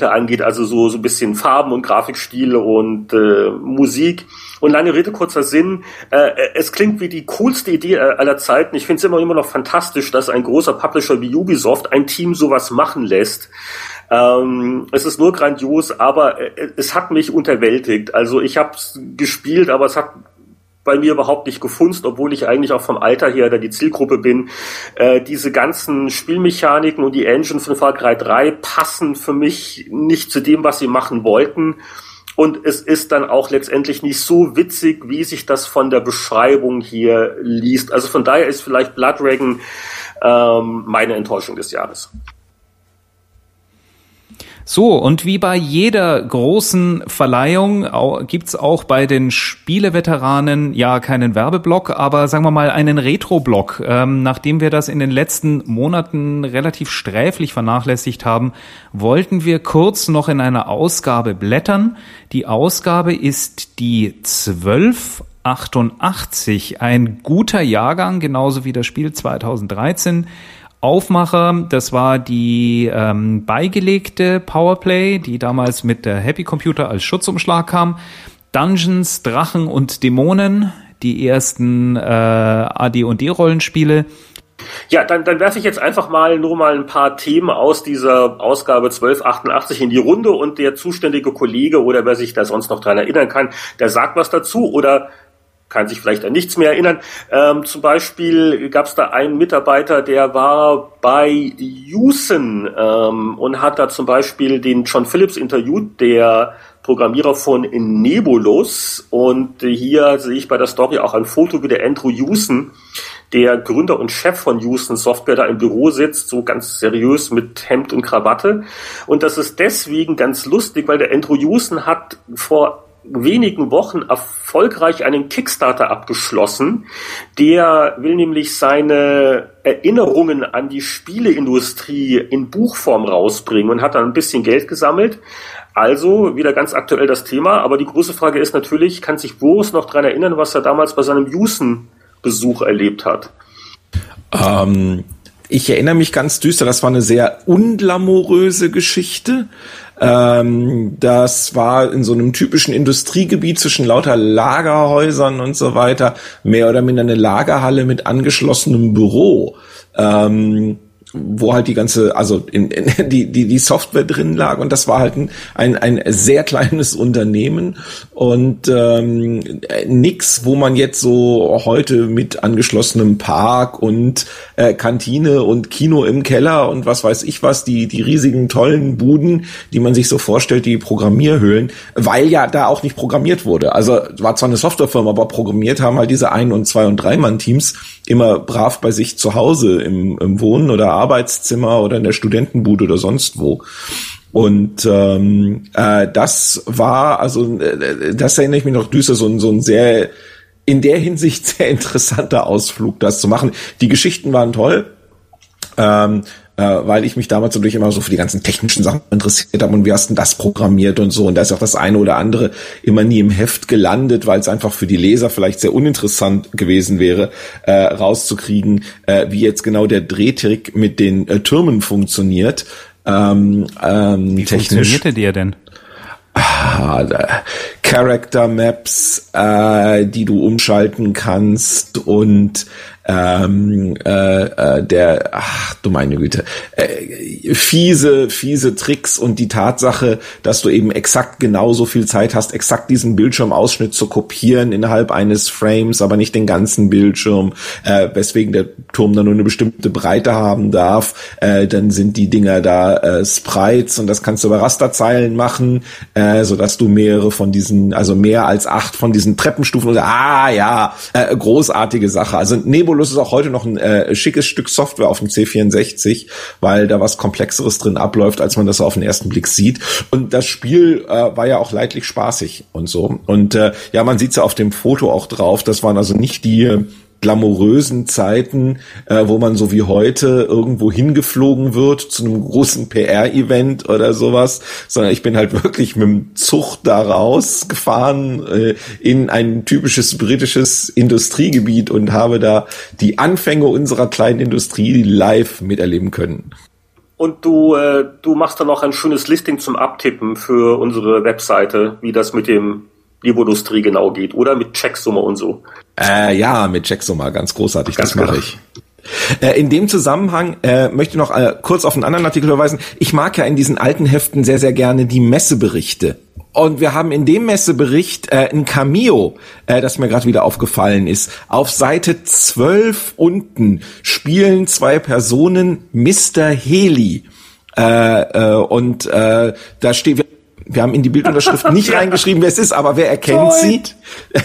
C: angeht, also so so ein bisschen Farben und Grafikstil und äh, Musik. Und lange Rede kurzer Sinn, äh, es klingt wie die coolste Idee aller Zeiten. Ich finde es immer immer noch fantastisch, dass ein großer Publisher wie Ubisoft ein Team sowas machen lässt. Ähm, es ist nur grandios, aber äh, es hat mich unterwältigt. Also ich habe gespielt, aber es hat bei mir überhaupt nicht gefunzt, obwohl ich eigentlich auch vom Alter her da die Zielgruppe bin. Äh, diese ganzen Spielmechaniken und die Engine von Far Cry 3 passen für mich nicht zu dem, was sie machen wollten. Und es ist dann auch letztendlich nicht so witzig, wie sich das von der Beschreibung hier liest. Also von daher ist vielleicht Blood Dragon ähm, meine Enttäuschung des Jahres.
D: So, und wie bei jeder großen Verleihung gibt's auch bei den Spieleveteranen ja keinen Werbeblock, aber sagen wir mal einen Retro-Block. Ähm, nachdem wir das in den letzten Monaten relativ sträflich vernachlässigt haben, wollten wir kurz noch in einer Ausgabe blättern. Die Ausgabe ist die 1288, ein guter Jahrgang, genauso wie das Spiel 2013. Aufmacher, das war die ähm, beigelegte Powerplay, die damals mit der Happy Computer als Schutzumschlag kam. Dungeons, Drachen und Dämonen, die ersten äh, AD&D-Rollenspiele.
C: Ja, dann, dann werfe ich jetzt einfach mal nur mal ein paar Themen aus dieser Ausgabe 1288 in die Runde und der zuständige Kollege oder wer sich da sonst noch dran erinnern kann, der sagt was dazu oder kann sich vielleicht an nichts mehr erinnern. Ähm, zum Beispiel gab es da einen Mitarbeiter, der war bei Usen ähm, und hat da zum Beispiel den John Phillips interviewt, der Programmierer von Nebulus. Und hier sehe ich bei der Story auch ein Foto, wie der Andrew Usen, der Gründer und Chef von Houston Software, da im Büro sitzt, so ganz seriös mit Hemd und Krawatte. Und das ist deswegen ganz lustig, weil der Andrew Houston hat vor wenigen Wochen erfolgreich einen Kickstarter abgeschlossen. Der will nämlich seine Erinnerungen an die Spieleindustrie in Buchform rausbringen und hat dann ein bisschen Geld gesammelt. Also wieder ganz aktuell das Thema. Aber die große Frage ist natürlich, kann sich Boris noch dran erinnern, was er damals bei seinem Jusen-Besuch erlebt hat?
A: Ähm, ich erinnere mich ganz düster, das war eine sehr unglamouröse Geschichte. Ähm, das war in so einem typischen Industriegebiet zwischen lauter Lagerhäusern und so weiter, mehr oder minder eine Lagerhalle mit angeschlossenem Büro. Ähm, wo halt die ganze, also in, in, die, die, die Software drin lag und das war halt ein, ein, sehr kleines Unternehmen und ähm, nix, wo man jetzt so heute mit angeschlossenem Park und äh, Kantine und Kino im Keller und was weiß ich was, die, die riesigen tollen Buden, die man sich so vorstellt, die Programmierhöhlen, weil ja da auch nicht programmiert wurde. Also war zwar eine Softwarefirma, aber programmiert haben halt diese Ein- und Zwei- und Dreimann-Teams immer brav bei sich zu Hause im, im Wohnen oder Arbeitszimmer oder in der Studentenbude oder sonst wo. Und ähm, äh, das war, also äh, das erinnere ich mich noch düster, so ein, so ein sehr in der Hinsicht sehr interessanter Ausflug, das zu machen. Die Geschichten waren toll. Ähm, äh, weil ich mich damals natürlich immer so für die ganzen technischen Sachen interessiert habe und wie hast denn das programmiert und so. Und da ist auch das eine oder andere immer nie im Heft gelandet, weil es einfach für die Leser vielleicht sehr uninteressant gewesen wäre, äh, rauszukriegen, äh, wie jetzt genau der Drehtrick mit den äh, Türmen funktioniert. Ähm, ähm,
D: wie technisch. funktionierte der denn?
A: Character Maps, äh, die du umschalten kannst und ähm, äh, äh, der, ach du meine Güte, äh, fiese, fiese Tricks und die Tatsache, dass du eben exakt genauso viel Zeit hast, exakt diesen Bildschirmausschnitt zu kopieren innerhalb eines Frames, aber nicht den ganzen Bildschirm, äh, weswegen der Turm dann nur eine bestimmte Breite haben darf, äh, dann sind die Dinger da äh, Sprites und das kannst du über Rasterzeilen machen, äh, so dass du mehrere von diesen, also mehr als acht von diesen Treppenstufen ah ja, äh, großartige Sache. Also Nebula Oculus ist auch heute noch ein äh, schickes Stück Software auf dem C64, weil da was Komplexeres drin abläuft, als man das auf den ersten Blick sieht. Und das Spiel äh, war ja auch leidlich spaßig und so. Und äh, ja, man sieht ja auf dem Foto auch drauf. Das waren also nicht die glamourösen Zeiten, äh, wo man so wie heute irgendwo hingeflogen wird zu einem großen PR-Event oder sowas, sondern ich bin halt wirklich mit dem Zug da rausgefahren äh, in ein typisches britisches Industriegebiet und habe da die Anfänge unserer kleinen Industrie live miterleben können.
C: Und du, äh, du machst dann noch ein schönes Listing zum Abtippen für unsere Webseite, wie das mit dem Libodustrie genau geht, oder mit Checksumme und so.
A: Äh, ja, mit Checksumme, ganz großartig, ganz das mache genau. ich. Äh, in dem Zusammenhang äh, möchte ich noch äh, kurz auf einen anderen Artikel verweisen. Ich mag ja in diesen alten Heften sehr, sehr gerne die Messeberichte. Und wir haben in dem Messebericht äh, ein Cameo, äh, das mir gerade wieder aufgefallen ist. Auf Seite 12 unten spielen zwei Personen Mr. Heli. Äh, äh, und äh, da steht, wir haben in die Bildunterschrift nicht reingeschrieben, wer es ist, aber wer erkennt Toll.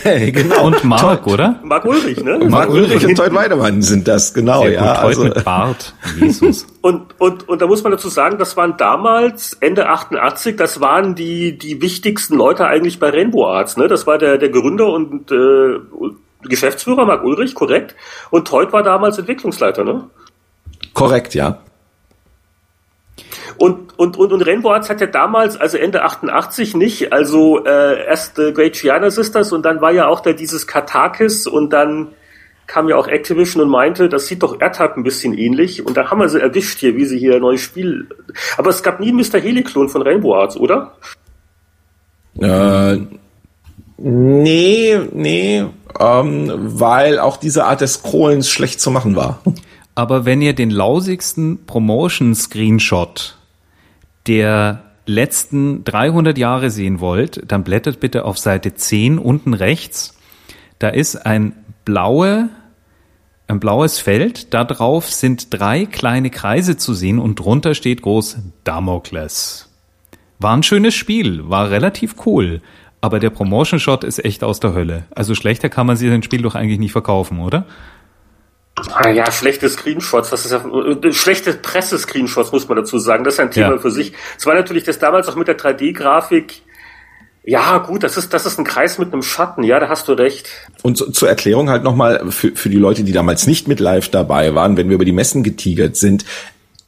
D: sie? genau. Und Mark, oder?
C: Mark Ulrich, ne?
A: Mark Ulrich und Todd Weidemann sind das, genau, Sehr ja.
D: Gut, also. mit Bart, Jesus.
C: Und, und, und da muss man dazu sagen, das waren damals, Ende 88, das waren die, die wichtigsten Leute eigentlich bei Rainbow Arts, ne? Das war der, der Gründer und, äh, Geschäftsführer, Mark Ulrich, korrekt. Und Todd war damals Entwicklungsleiter, ne?
A: Korrekt, ja.
C: Und, und, und, und Rainbow Arts hat ja damals, also Ende 88 nicht, also äh, erst äh, Great Gianna Sisters und dann war ja auch da dieses Katakis und dann kam ja auch Activision und meinte, das sieht doch AirTag ein bisschen ähnlich und da haben wir sie erwischt hier, wie sie hier ein neues Spiel. Aber es gab nie einen Mr. Heliklon von Rainbow Arts, oder?
A: Äh, nee, nee, ähm, weil auch diese Art des Scrollens schlecht zu machen war.
D: Aber wenn ihr den lausigsten Promotion-Screenshot der letzten 300 Jahre sehen wollt, dann blättert bitte auf Seite 10 unten rechts. Da ist ein blaue, ein blaues Feld. Da drauf sind drei kleine Kreise zu sehen und drunter steht groß Damokles. War ein schönes Spiel, war relativ cool. Aber der Promotion Shot ist echt aus der Hölle. Also schlechter kann man sich ein Spiel doch eigentlich nicht verkaufen, oder?
C: Ah ja, schlechte Screenshots, das ist ja äh, schlechte Presse-Screenshots, muss man dazu sagen. Das ist ein Thema ja. für sich. Es war natürlich das damals auch mit der 3D-Grafik. Ja, gut, das ist, das ist ein Kreis mit einem Schatten, ja, da hast du recht.
A: Und zu, zur Erklärung halt nochmal für, für die Leute, die damals nicht mit live dabei waren, wenn wir über die Messen getigert sind,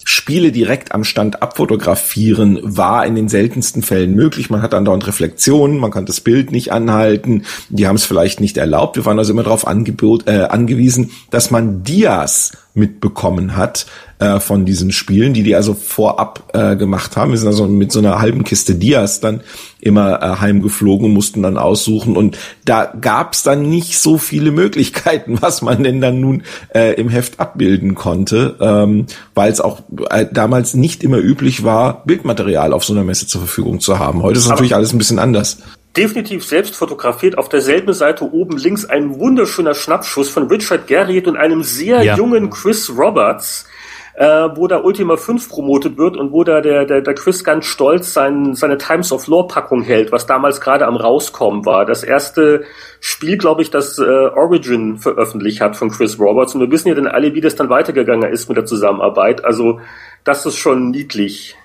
A: Spiele direkt am Stand abfotografieren war in den seltensten Fällen möglich. Man hat andauernd Reflexionen, man kann das Bild nicht anhalten, die haben es vielleicht nicht erlaubt. Wir waren also immer darauf äh, angewiesen, dass man Dias mitbekommen hat, äh, von diesen Spielen, die die also vorab äh, gemacht haben. Wir sind also mit so einer halben Kiste Dias dann immer äh, heimgeflogen und mussten dann aussuchen. Und da gab's dann nicht so viele Möglichkeiten, was man denn dann nun äh, im Heft abbilden konnte, ähm, weil es auch äh, damals nicht immer üblich war, Bildmaterial auf so einer Messe zur Verfügung zu haben. Heute ist natürlich alles ein bisschen anders
C: definitiv selbst fotografiert. Auf derselben Seite oben links ein wunderschöner Schnappschuss von Richard Garriott und einem sehr ja. jungen Chris Roberts, äh, wo da Ultima 5 promotet wird und wo da der, der, der Chris ganz stolz sein, seine Times of Lore Packung hält, was damals gerade am rauskommen war. Das erste Spiel, glaube ich, das äh, Origin veröffentlicht hat von Chris Roberts. Und wir wissen ja dann alle, wie das dann weitergegangen ist mit der Zusammenarbeit. Also das ist schon niedlich.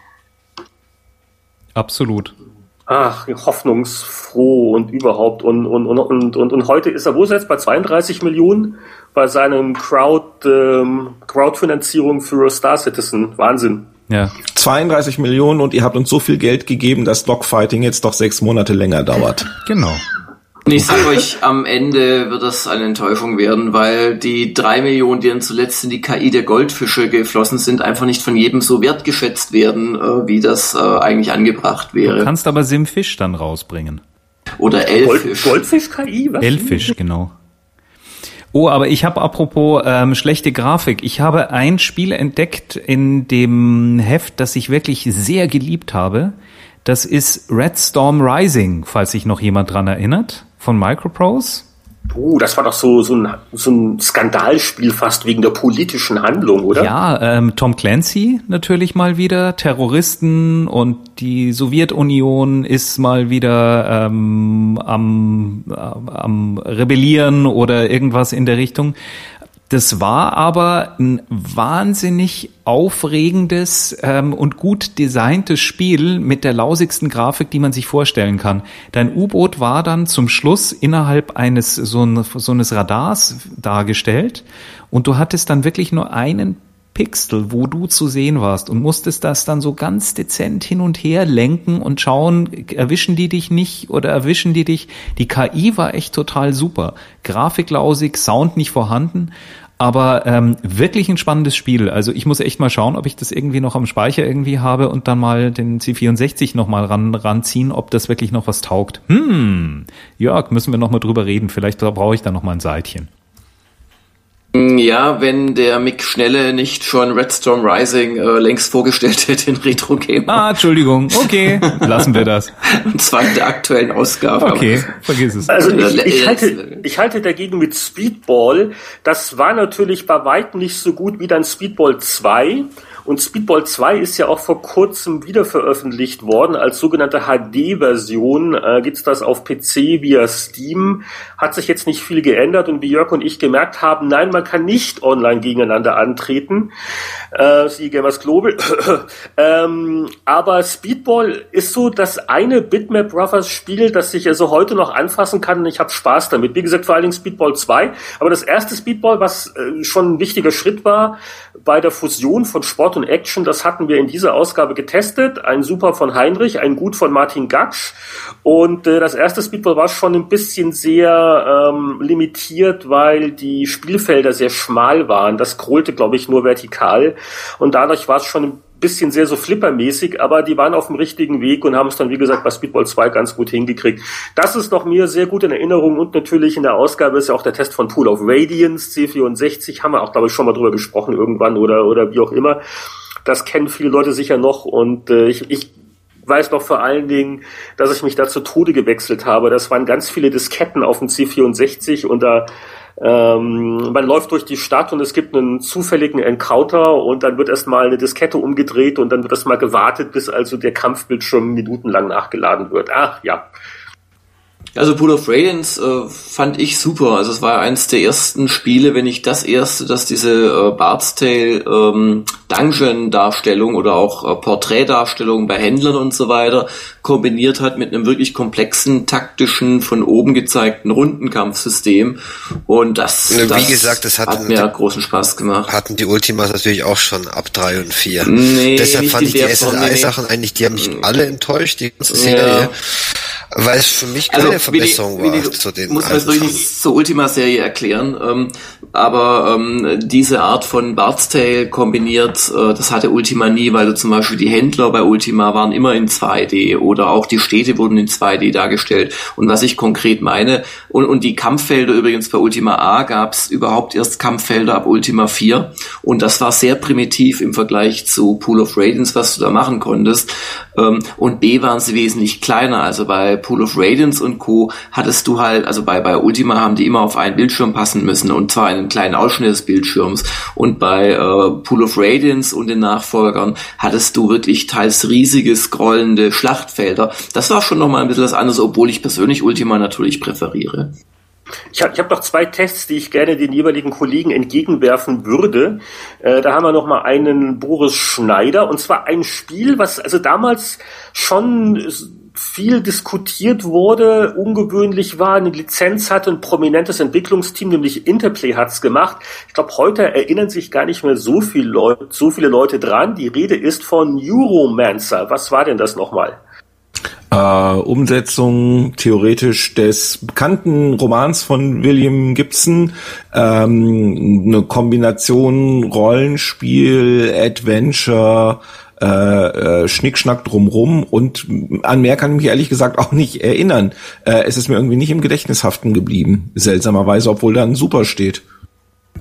D: Absolut.
C: Ach, hoffnungsfroh und überhaupt. Und, und, und, und, und, und heute ist er, wo ist er jetzt? Bei 32 Millionen? Bei seinem Crowd, ähm, Crowdfinanzierung für Star Citizen. Wahnsinn.
A: Ja. 32 Millionen und ihr habt uns so viel Geld gegeben, dass Dogfighting jetzt doch sechs Monate länger dauert.
D: Genau.
E: Und ich sage euch, am Ende wird das eine Enttäuschung werden, weil die drei Millionen, die dann zuletzt in die KI der Goldfische geflossen sind, einfach nicht von jedem so wertgeschätzt werden, äh, wie das äh, eigentlich angebracht wäre.
D: Du kannst aber Simfisch dann rausbringen.
E: Oder Elfisch.
C: Gold, Goldfisch-KI?
D: Elfisch, genau. Oh, aber ich habe apropos ähm, schlechte Grafik. Ich habe ein Spiel entdeckt in dem Heft, das ich wirklich sehr geliebt habe. Das ist Red Storm Rising, falls sich noch jemand dran erinnert von Microprose?
C: Uh, das war doch so, so, ein, so ein Skandalspiel fast wegen der politischen Handlung, oder?
D: Ja, ähm, Tom Clancy natürlich mal wieder, Terroristen und die Sowjetunion ist mal wieder ähm, am, äh, am Rebellieren oder irgendwas in der Richtung. Das war aber ein wahnsinnig aufregendes ähm, und gut designtes Spiel mit der lausigsten Grafik, die man sich vorstellen kann. Dein U-Boot war dann zum Schluss innerhalb eines so, ein, so eines Radars dargestellt und du hattest dann wirklich nur einen Pixel, wo du zu sehen warst und musstest das dann so ganz dezent hin und her lenken und schauen, erwischen die dich nicht oder erwischen die dich. Die KI war echt total super. Grafiklausig, Sound nicht vorhanden, aber ähm, wirklich ein spannendes Spiel. Also ich muss echt mal schauen, ob ich das irgendwie noch am Speicher irgendwie habe und dann mal den C64 noch mal ran, ranziehen, ob das wirklich noch was taugt. Hm, Jörg, müssen wir noch mal drüber reden. Vielleicht brauche ich da noch mal ein Seitchen.
E: Ja, wenn der Mick Schnelle nicht schon Redstorm Rising äh, längst vorgestellt hätte in Retro Gamer.
D: Ah, Entschuldigung. Okay, lassen wir das.
E: Und zwar in der aktuellen Ausgabe.
D: Okay, vergiss es.
C: Also ich, ich, halte, ich halte dagegen mit Speedball. Das war natürlich bei weitem nicht so gut wie dann Speedball 2. Und Speedball 2 ist ja auch vor kurzem wieder veröffentlicht worden als sogenannte HD-Version. Äh, gibt's das auf PC via Steam. Hat sich jetzt nicht viel geändert und wie Jörg und ich gemerkt haben, nein, man kann nicht online gegeneinander antreten. Äh, Sie Gamers Global. ähm, aber Speedball ist so das eine Bitmap Brothers Spiel, das ich also heute noch anfassen kann und ich habe Spaß damit. Wie gesagt, vor allen Dingen Speedball 2. Aber das erste Speedball, was äh, schon ein wichtiger Schritt war bei der Fusion von Sport und Action, das hatten wir in dieser Ausgabe getestet. Ein Super von Heinrich, ein Gut von Martin Gatsch. Und äh, das erste Speedball war schon ein bisschen sehr ähm, limitiert, weil die Spielfelder sehr schmal waren. Das scrollte, glaube ich, nur vertikal. Und dadurch war es schon ein bisschen sehr so flippermäßig, aber die waren auf dem richtigen Weg und haben es dann, wie gesagt, bei Speedball 2 ganz gut hingekriegt. Das ist noch mir sehr gut in Erinnerung und natürlich in der Ausgabe ist ja auch der Test von Pool of Radiance, C64, haben wir auch, glaube ich, schon mal drüber gesprochen irgendwann oder, oder wie auch immer. Das kennen viele Leute sicher noch und äh, ich, ich weiß noch vor allen Dingen, dass ich mich da zu Tode gewechselt habe. Das waren ganz viele Disketten auf dem C64 und da ähm, man läuft durch die Stadt und es gibt einen zufälligen Encounter und dann wird erstmal eine Diskette umgedreht und dann wird erstmal gewartet, bis also der Kampfbildschirm minutenlang nachgeladen wird. Ach ja,
E: also Pool of Radiance äh, fand ich super. Also es war eines der ersten Spiele, wenn nicht das erste, dass diese äh, Bard's Tale ähm, Dungeon-Darstellung oder auch äh, Porträtdarstellung bei Händlern und so weiter kombiniert hat mit einem wirklich komplexen, taktischen, von oben gezeigten Rundenkampfsystem. Und das,
F: Wie
E: das
F: gesagt, das hat,
E: hat mir großen Spaß gemacht.
F: Hatten die Ultimas natürlich auch schon ab drei und vier.
E: Nee,
F: Deshalb
E: nicht
F: fand ich die SSI-Sachen
E: nee.
F: eigentlich, die haben mich alle enttäuscht, die ganze
E: Ja.
F: Weil es für mich keine
E: Also,
F: Verbesserung
E: Willi,
F: war zu den
E: muss man
F: Sachen.
E: nicht zur Ultima-Serie erklären, ähm, aber ähm, diese Art von Bard's Tale kombiniert, äh, das hatte Ultima nie, weil du zum Beispiel die Händler bei Ultima waren immer in 2D oder auch die Städte wurden in 2D dargestellt. Und was ich konkret meine, und, und die Kampffelder übrigens bei Ultima A gab es überhaupt erst Kampffelder ab Ultima 4 und das war sehr primitiv im Vergleich zu Pool of Radiance, was du da machen konntest. Ähm, und B waren sie wesentlich kleiner, also bei Pool of Radiance und Co. hattest du halt, also bei, bei Ultima haben die immer auf einen Bildschirm passen müssen und zwar einen kleinen Ausschnitt des Bildschirms. Und bei äh, Pool of Radiance und den Nachfolgern hattest du wirklich teils riesige scrollende Schlachtfelder. Das war schon nochmal ein bisschen was anderes, obwohl ich persönlich Ultima natürlich präferiere.
C: Ich habe ich hab noch zwei Tests, die ich gerne den jeweiligen Kollegen entgegenwerfen würde. Äh, da haben wir noch mal einen Boris Schneider und zwar ein Spiel, was also damals schon viel diskutiert wurde, ungewöhnlich war, eine Lizenz hatte, ein prominentes Entwicklungsteam, nämlich Interplay hat's gemacht. Ich glaube, heute erinnern sich gar nicht mehr so, viel Leute, so viele Leute dran. Die Rede ist von Euromancer. Was war denn das nochmal?
A: Äh, Umsetzung theoretisch des bekannten Romans von William Gibson, ähm, eine Kombination Rollenspiel, Adventure, äh, äh, Schnickschnack drumrum und an mehr kann ich mich ehrlich gesagt auch nicht erinnern. Äh, es ist mir irgendwie nicht im Gedächtnis haften geblieben, seltsamerweise, obwohl da ein Super steht.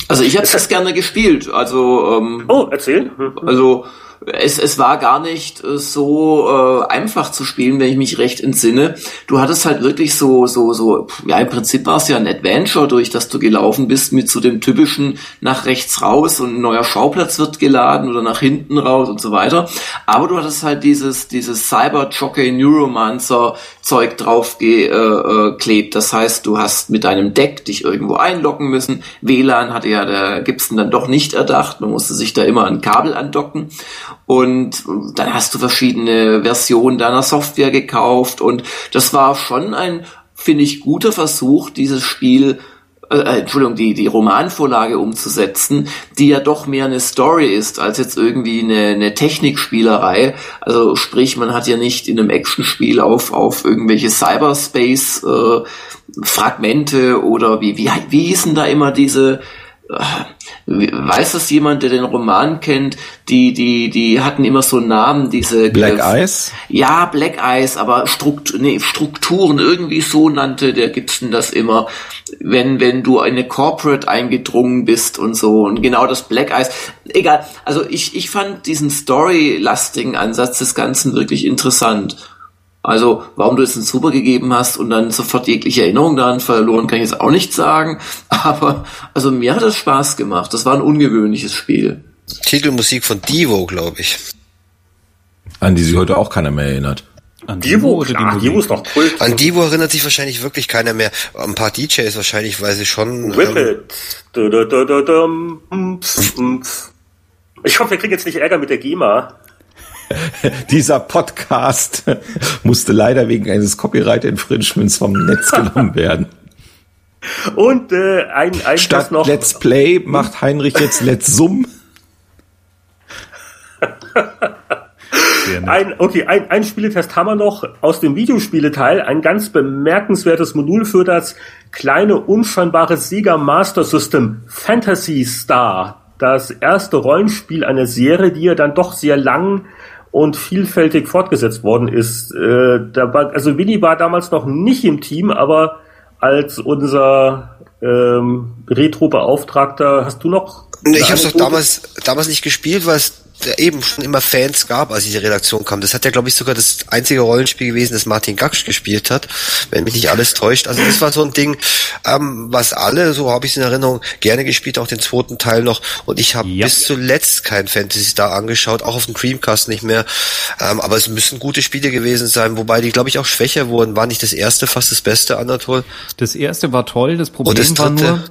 E: Also ich habe das gerne gespielt. Also ähm,
C: oh, erzähl.
E: Also es, es war gar nicht äh, so äh, einfach zu spielen, wenn ich mich recht entsinne. Du hattest halt wirklich so, so, so, ja, im Prinzip war es ja ein Adventure, durch das du gelaufen bist, mit so dem typischen nach rechts raus und ein neuer Schauplatz wird geladen oder nach hinten raus und so weiter. Aber du hattest halt dieses, dieses Cyber Jockey Neuromancer Zeug drauf geklebt. Äh, das heißt, du hast mit deinem Deck dich irgendwo einloggen müssen. WLAN hatte ja der Gibson dann doch nicht erdacht. Man musste sich da immer ein Kabel andocken. Und dann hast du verschiedene Versionen deiner Software gekauft. Und das war schon ein, finde ich, guter Versuch, dieses Spiel äh, äh, Entschuldigung, die, die Romanvorlage umzusetzen, die ja doch mehr eine Story ist, als jetzt irgendwie eine, eine Technikspielerei. Also sprich, man hat ja nicht in einem Actionspiel auf, auf irgendwelche Cyberspace äh, Fragmente oder wie, wie, wie hießen da immer diese weiß das jemand, der den Roman kennt? Die, die, die hatten immer so Namen, diese
A: Black äh, Eyes?
E: Ja, Black Eyes, aber Struktur, nee, Strukturen irgendwie so nannte der Gibson das immer, wenn, wenn du eine Corporate eingedrungen bist und so. Und genau das Black Eyes. Egal. Also ich, ich fand diesen story-lastigen Ansatz des Ganzen wirklich interessant. Also, warum du jetzt einen Super gegeben hast und dann sofort jegliche Erinnerung daran verloren, kann ich jetzt auch nicht sagen. Aber, also mir hat es Spaß gemacht. Das war ein ungewöhnliches Spiel.
F: Titelmusik von Divo, glaube ich.
A: An die sich heute auch keiner mehr erinnert.
C: An Divo, oder klar, Divo ist doch Kult.
F: An Divo erinnert sich wahrscheinlich wirklich keiner mehr. Ein paar DJs wahrscheinlich, weil sie schon.
C: Whip ähm, it. Ich hoffe, wir kriegen jetzt nicht Ärger mit der GEMA.
A: Dieser Podcast musste leider wegen eines Copyright Infringements vom Netz genommen werden.
C: Und äh, ein, ein
A: Statt noch Let's Play macht Heinrich jetzt Let's Sum.
C: ein, okay, ein, ein Spieletest haben wir noch aus dem Videospieleteil. Ein ganz bemerkenswertes Modul für das kleine, unscheinbare Sega Master System Fantasy Star. Das erste Rollenspiel einer Serie, die ja dann doch sehr lang und vielfältig fortgesetzt worden ist. Äh, war, also Willi war damals noch nicht im Team, aber als unser ähm, Retro-Beauftragter hast du noch?
F: Nee, ich habe es doch damals damals nicht gespielt, weil es eben schon immer Fans gab, als ich in die Redaktion kam. Das hat ja, glaube ich, sogar das einzige Rollenspiel gewesen, das Martin Gaksch gespielt hat, wenn mich nicht alles täuscht. Also das war so ein Ding, ähm, was alle, so habe ich es in Erinnerung, gerne gespielt, auch den zweiten Teil noch. Und ich habe ja. bis zuletzt kein Fantasy Star angeschaut, auch auf dem Dreamcast nicht mehr. Ähm, aber es müssen gute Spiele gewesen sein, wobei die, glaube ich, auch schwächer wurden. War nicht das erste fast das Beste, Anatol?
D: Das erste war toll, das Problem das war nur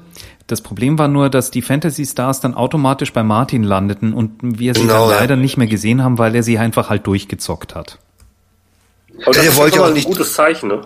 D: das Problem war nur, dass die Fantasy Stars dann automatisch bei Martin landeten und wir sie genau, dann leider ja. nicht mehr gesehen haben, weil er sie einfach halt durchgezockt hat.
C: Aber das ist wollte auch nicht. ein gutes Zeichen, ne?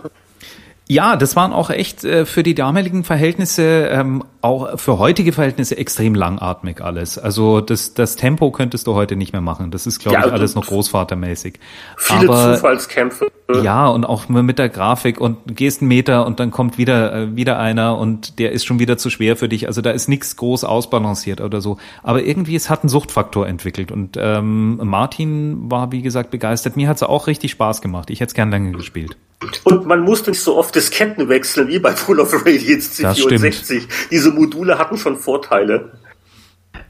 D: Ja, das waren auch echt äh, für die damaligen Verhältnisse, ähm, auch für heutige Verhältnisse extrem langatmig alles. Also das, das Tempo könntest du heute nicht mehr machen. Das ist, glaube ja, ich, alles noch großvatermäßig.
C: Viele Aber, Zufallskämpfe.
D: Ja, und auch mit der Grafik und gehst einen Meter und dann kommt wieder, äh, wieder einer und der ist schon wieder zu schwer für dich. Also da ist nichts groß ausbalanciert oder so. Aber irgendwie, es hat einen Suchtfaktor entwickelt. Und ähm, Martin war, wie gesagt, begeistert. Mir hat es auch richtig Spaß gemacht. Ich hätte es gern länger gespielt.
C: Und man musste nicht so oft Disketten wechseln wie bei Full of Radiance C64. Diese Module hatten schon Vorteile.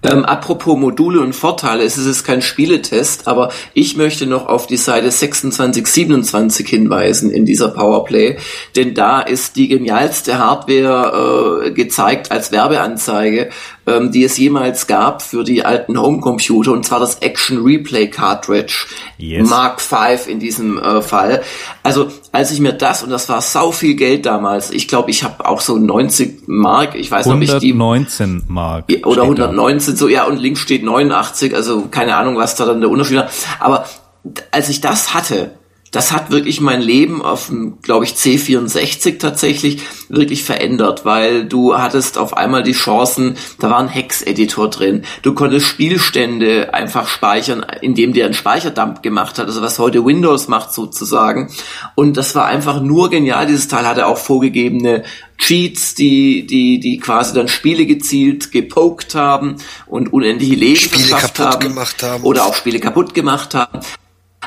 E: Ähm, apropos Module und Vorteile, es ist jetzt kein Spieletest, aber ich möchte noch auf die Seite 2627 hinweisen in dieser Powerplay, denn da ist die genialste Hardware äh, gezeigt als Werbeanzeige, ähm, die es jemals gab für die alten Homecomputer, und zwar das Action Replay Cartridge yes. Mark V in diesem äh, Fall. Also als ich mir das, und das war sau viel Geld damals, ich glaube, ich habe auch so 90 Mark, ich weiß
D: nicht, ob
E: ich die...
D: 119 Mark.
E: Oder 119 sind so, ja, und links steht 89, also keine Ahnung, was da dann der Unterschied war. Aber als ich das hatte, das hat wirklich mein Leben auf dem, glaube ich, C64 tatsächlich wirklich verändert, weil du hattest auf einmal die Chancen, da war ein Hex-Editor drin. Du konntest Spielstände einfach speichern, indem der einen Speicherdump gemacht hat, also was heute Windows macht sozusagen. Und das war einfach nur genial. Dieses Teil hatte auch vorgegebene Cheats, die, die, die quasi dann Spiele gezielt gepokt haben und unendliche Leben
F: Spiele kaputt haben, gemacht haben.
E: Oder auch Spiele kaputt gemacht haben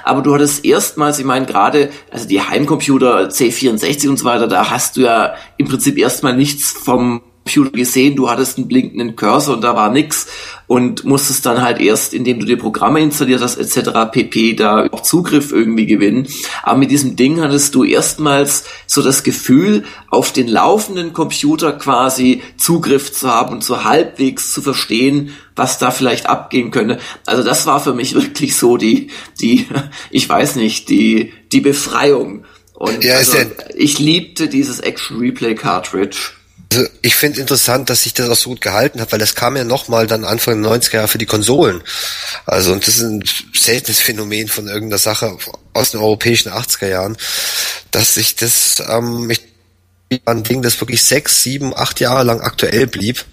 E: aber du hattest erstmals, ich meine gerade, also die Heimcomputer C64 und so weiter, da hast du ja im Prinzip erstmal nichts vom Computer gesehen, du hattest einen blinkenden Cursor und da war nix und musstest dann halt erst, indem du dir Programme installiert hast etc. pp. da auch Zugriff irgendwie gewinnen. Aber mit diesem Ding hattest du erstmals so das Gefühl, auf den laufenden Computer quasi Zugriff zu haben und so halbwegs zu verstehen, was da vielleicht abgehen könnte. Also das war für mich wirklich so die, die, ich weiß nicht, die, die Befreiung. Und ja, also, ich liebte dieses Action Replay Cartridge.
F: Also ich finde interessant, dass sich das auch so gut gehalten hat, weil das kam ja nochmal dann Anfang der 90er Jahre für die Konsolen. Also und das ist ein seltenes Phänomen von irgendeiner Sache aus den europäischen 80er Jahren, dass sich das ähm, ich, ein Ding, das wirklich sechs, sieben, acht Jahre lang aktuell blieb.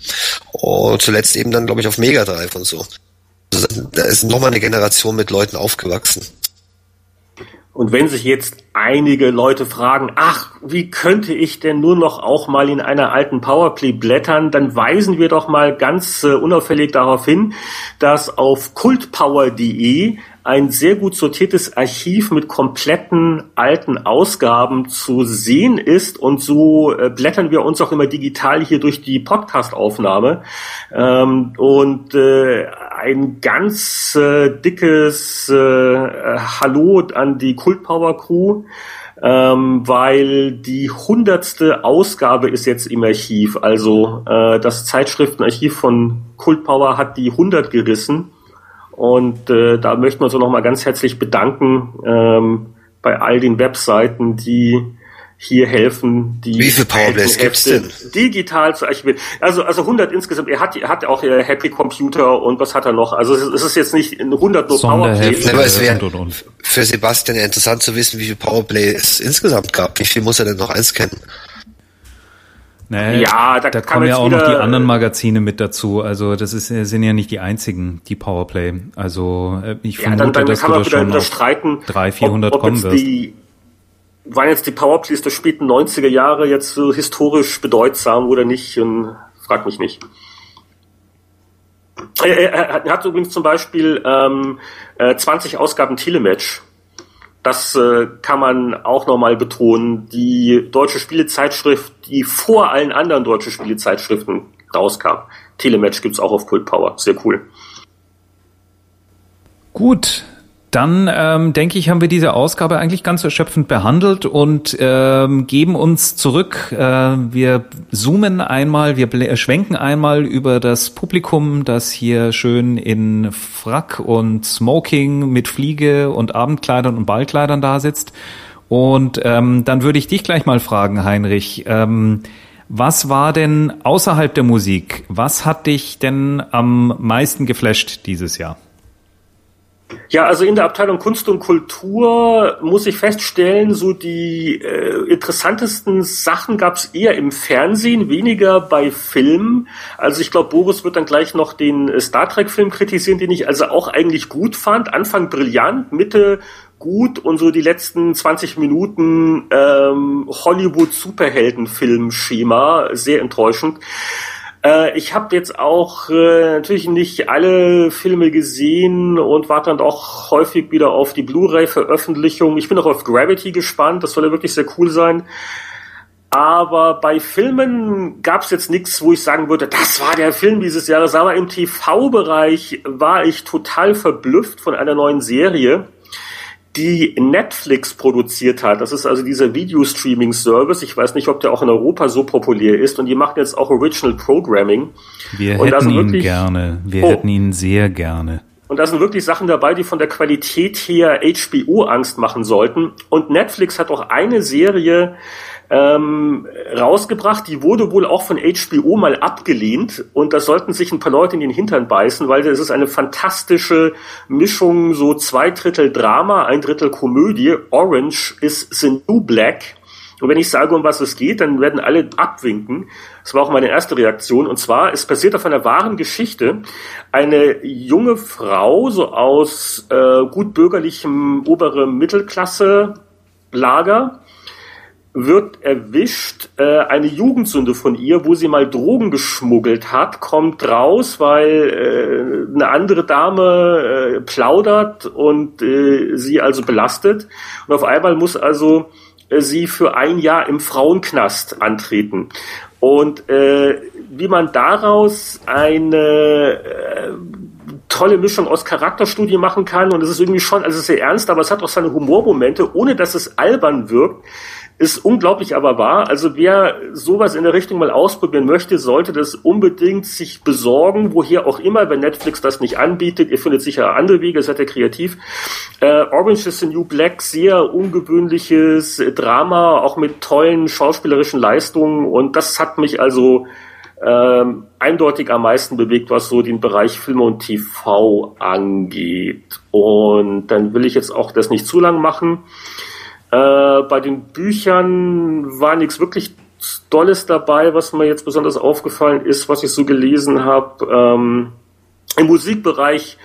F: Und zuletzt eben dann, glaube ich, auf Mega Drive und so. Also, da ist nochmal eine Generation mit Leuten aufgewachsen.
C: Und wenn sich jetzt einige Leute fragen, ach, wie könnte ich denn nur noch auch mal in einer alten Powerplay blättern, dann weisen wir doch mal ganz äh, unauffällig darauf hin, dass auf kultpower.de ein sehr gut sortiertes Archiv mit kompletten alten Ausgaben zu sehen ist. Und so äh, blättern wir uns auch immer digital hier durch die Podcast-Aufnahme. Ähm, und äh, ein ganz äh, dickes äh, Hallo an die Kultpower Crew. Ähm, weil die hundertste Ausgabe ist jetzt im Archiv. Also äh, das Zeitschriftenarchiv von Kultpower hat die 100 gerissen und äh, da möchten wir uns auch nochmal ganz herzlich bedanken ähm, bei all den Webseiten, die hier helfen, die
F: Wie viele Powerplays gibt's denn?
C: digital zu archivieren. Also also 100 insgesamt. Er hat er hat auch äh, Happy Computer und was hat er noch? Also es ist jetzt nicht 100 nur
F: Powerplays. Aber es wäre für Sebastian ja interessant zu wissen, wie viele Powerplay es insgesamt gab. Wie viel muss er denn noch einscannen?
D: Nee, ja, da, da kommen ja auch noch die anderen Magazine mit dazu. Also das ist, sind ja nicht die einzigen, die Powerplay. Also äh, ich ja, vermute, dann, dann dass du da schon auf
C: streiten,
D: 300, 400 ob, ob kommen wirst. Die,
C: waren jetzt die Powerplays der späten 90er Jahre jetzt so historisch bedeutsam oder nicht? Und frag mich nicht. Er, er, er hat übrigens zum Beispiel ähm, 20 äh, Ausgaben Telematch das äh, kann man auch nochmal betonen. Die deutsche Spielezeitschrift, die vor allen anderen deutschen Spielezeitschriften rauskam. Telematch gibt's auch auf Kult Power. Sehr cool.
D: Gut, dann ähm, denke ich, haben wir diese Ausgabe eigentlich ganz erschöpfend behandelt und ähm, geben uns zurück. Äh, wir zoomen einmal, wir schwenken einmal über das Publikum, das hier schön in Frack und Smoking mit Fliege und Abendkleidern und Ballkleidern da sitzt. Und ähm, dann würde ich dich gleich mal fragen, Heinrich. Ähm, was war denn außerhalb der Musik? Was hat dich denn am meisten geflasht dieses Jahr?
C: Ja, also in der Abteilung Kunst und Kultur muss ich feststellen, so die äh, interessantesten Sachen gab es eher im Fernsehen, weniger bei Filmen. Also ich glaube, Boris wird dann gleich noch den äh, Star Trek-Film kritisieren, den ich also auch eigentlich gut fand. Anfang brillant, Mitte gut und so die letzten 20 Minuten ähm, Hollywood-Superhelden-Film-Schema sehr enttäuschend. Äh, ich habe jetzt auch äh, natürlich nicht alle Filme gesehen und warte dann auch häufig wieder auf die Blu-ray-Veröffentlichung. Ich bin auch auf Gravity gespannt, das soll ja wirklich sehr cool sein. Aber bei Filmen gab es jetzt nichts, wo ich sagen würde, das war der Film dieses Jahres. Aber im TV-Bereich war ich total verblüfft von einer neuen Serie, die Netflix produziert hat. Das ist also dieser Video-Streaming-Service. Ich weiß nicht, ob der auch in Europa so populär ist. Und die machen jetzt auch Original Programming.
D: Wir
C: Und
D: hätten ihn gerne. Wir
C: Oh.
D: hätten ihn sehr gerne.
C: Und da sind wirklich Sachen dabei, die von der Qualität her HBO Angst machen sollten. Und Netflix hat auch eine Serie ähm, rausgebracht, die wurde wohl auch von HBO mal abgelehnt. Und da sollten sich ein paar Leute in den Hintern beißen, weil es ist eine fantastische Mischung, so zwei Drittel Drama, ein Drittel Komödie. Orange is the new black. Und wenn ich sage, um was es geht, dann werden alle abwinken. Das war auch meine erste Reaktion. Und zwar, es basiert auf einer wahren Geschichte. Eine junge Frau, so aus äh, gut bürgerlichem obere Mittelklasse-Lager, wird erwischt, äh, eine Jugendsünde von ihr, wo sie mal Drogen geschmuggelt hat, kommt raus, weil äh, eine andere Dame äh, plaudert und äh, sie also belastet. Und auf einmal muss also äh, sie für ein Jahr im Frauenknast antreten. Und äh, wie man daraus eine äh, tolle Mischung aus Charakterstudie machen kann und es ist irgendwie schon, also es ist sehr ernst, aber es hat auch seine Humormomente, ohne dass es albern wirkt, ist unglaublich aber wahr. Also wer sowas in der Richtung mal ausprobieren möchte, sollte das unbedingt sich besorgen, woher auch immer, wenn Netflix das nicht anbietet. Ihr findet sicher andere Wege, seid ihr kreativ. Äh, Orange is the New Black, sehr ungewöhnliches Drama, auch mit tollen schauspielerischen Leistungen und das hat mich also ähm, eindeutig am meisten bewegt, was so den Bereich Film und TV angeht. Und dann will ich jetzt auch das nicht zu lang machen. Äh, bei den Büchern war nichts wirklich Dolles dabei, was mir jetzt besonders aufgefallen ist, was ich so gelesen habe. Ähm, Im Musikbereich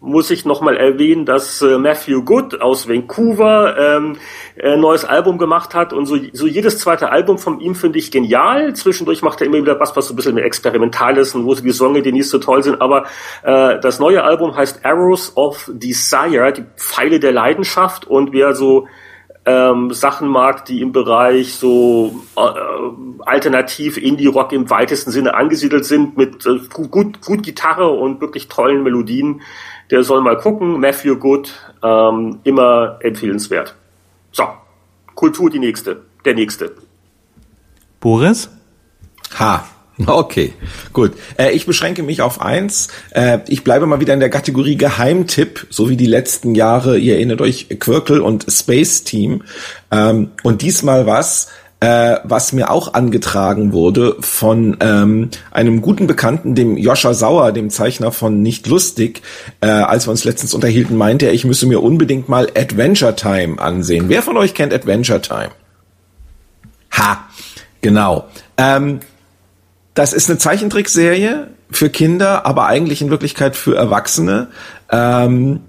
C: muss ich nochmal erwähnen, dass äh, Matthew Good aus Vancouver ähm, ein neues Album gemacht hat und so, so jedes zweite Album von ihm finde ich genial. Zwischendurch macht er immer wieder was, was so ein bisschen mehr experimental ist und wo die Songs, die nicht so toll sind. Aber äh, das neue Album heißt Arrows of Desire, die Pfeile der Leidenschaft und wer so ähm, Sachen mag, die im Bereich so äh, alternativ Indie-Rock im weitesten Sinne angesiedelt sind, mit äh, gut, gut Gitarre und wirklich tollen Melodien, der soll mal gucken. Matthew Good, ähm, immer empfehlenswert. So, Kultur die nächste, der nächste.
D: Boris?
A: Ha. Okay, gut. Äh, ich beschränke mich auf eins. Äh, ich bleibe mal wieder in der Kategorie Geheimtipp, so wie die letzten Jahre. Ihr erinnert euch Quirkel und Space Team. Ähm, und diesmal was, äh, was mir auch angetragen wurde von ähm, einem guten Bekannten, dem Joscha Sauer, dem Zeichner von Nicht Lustig. Äh, als wir uns letztens unterhielten, meinte er, ich müsse mir unbedingt mal Adventure Time ansehen. Wer von euch kennt Adventure Time? Ha, genau. Ähm, das ist eine Zeichentrickserie für Kinder, aber eigentlich in Wirklichkeit für Erwachsene. Ähm,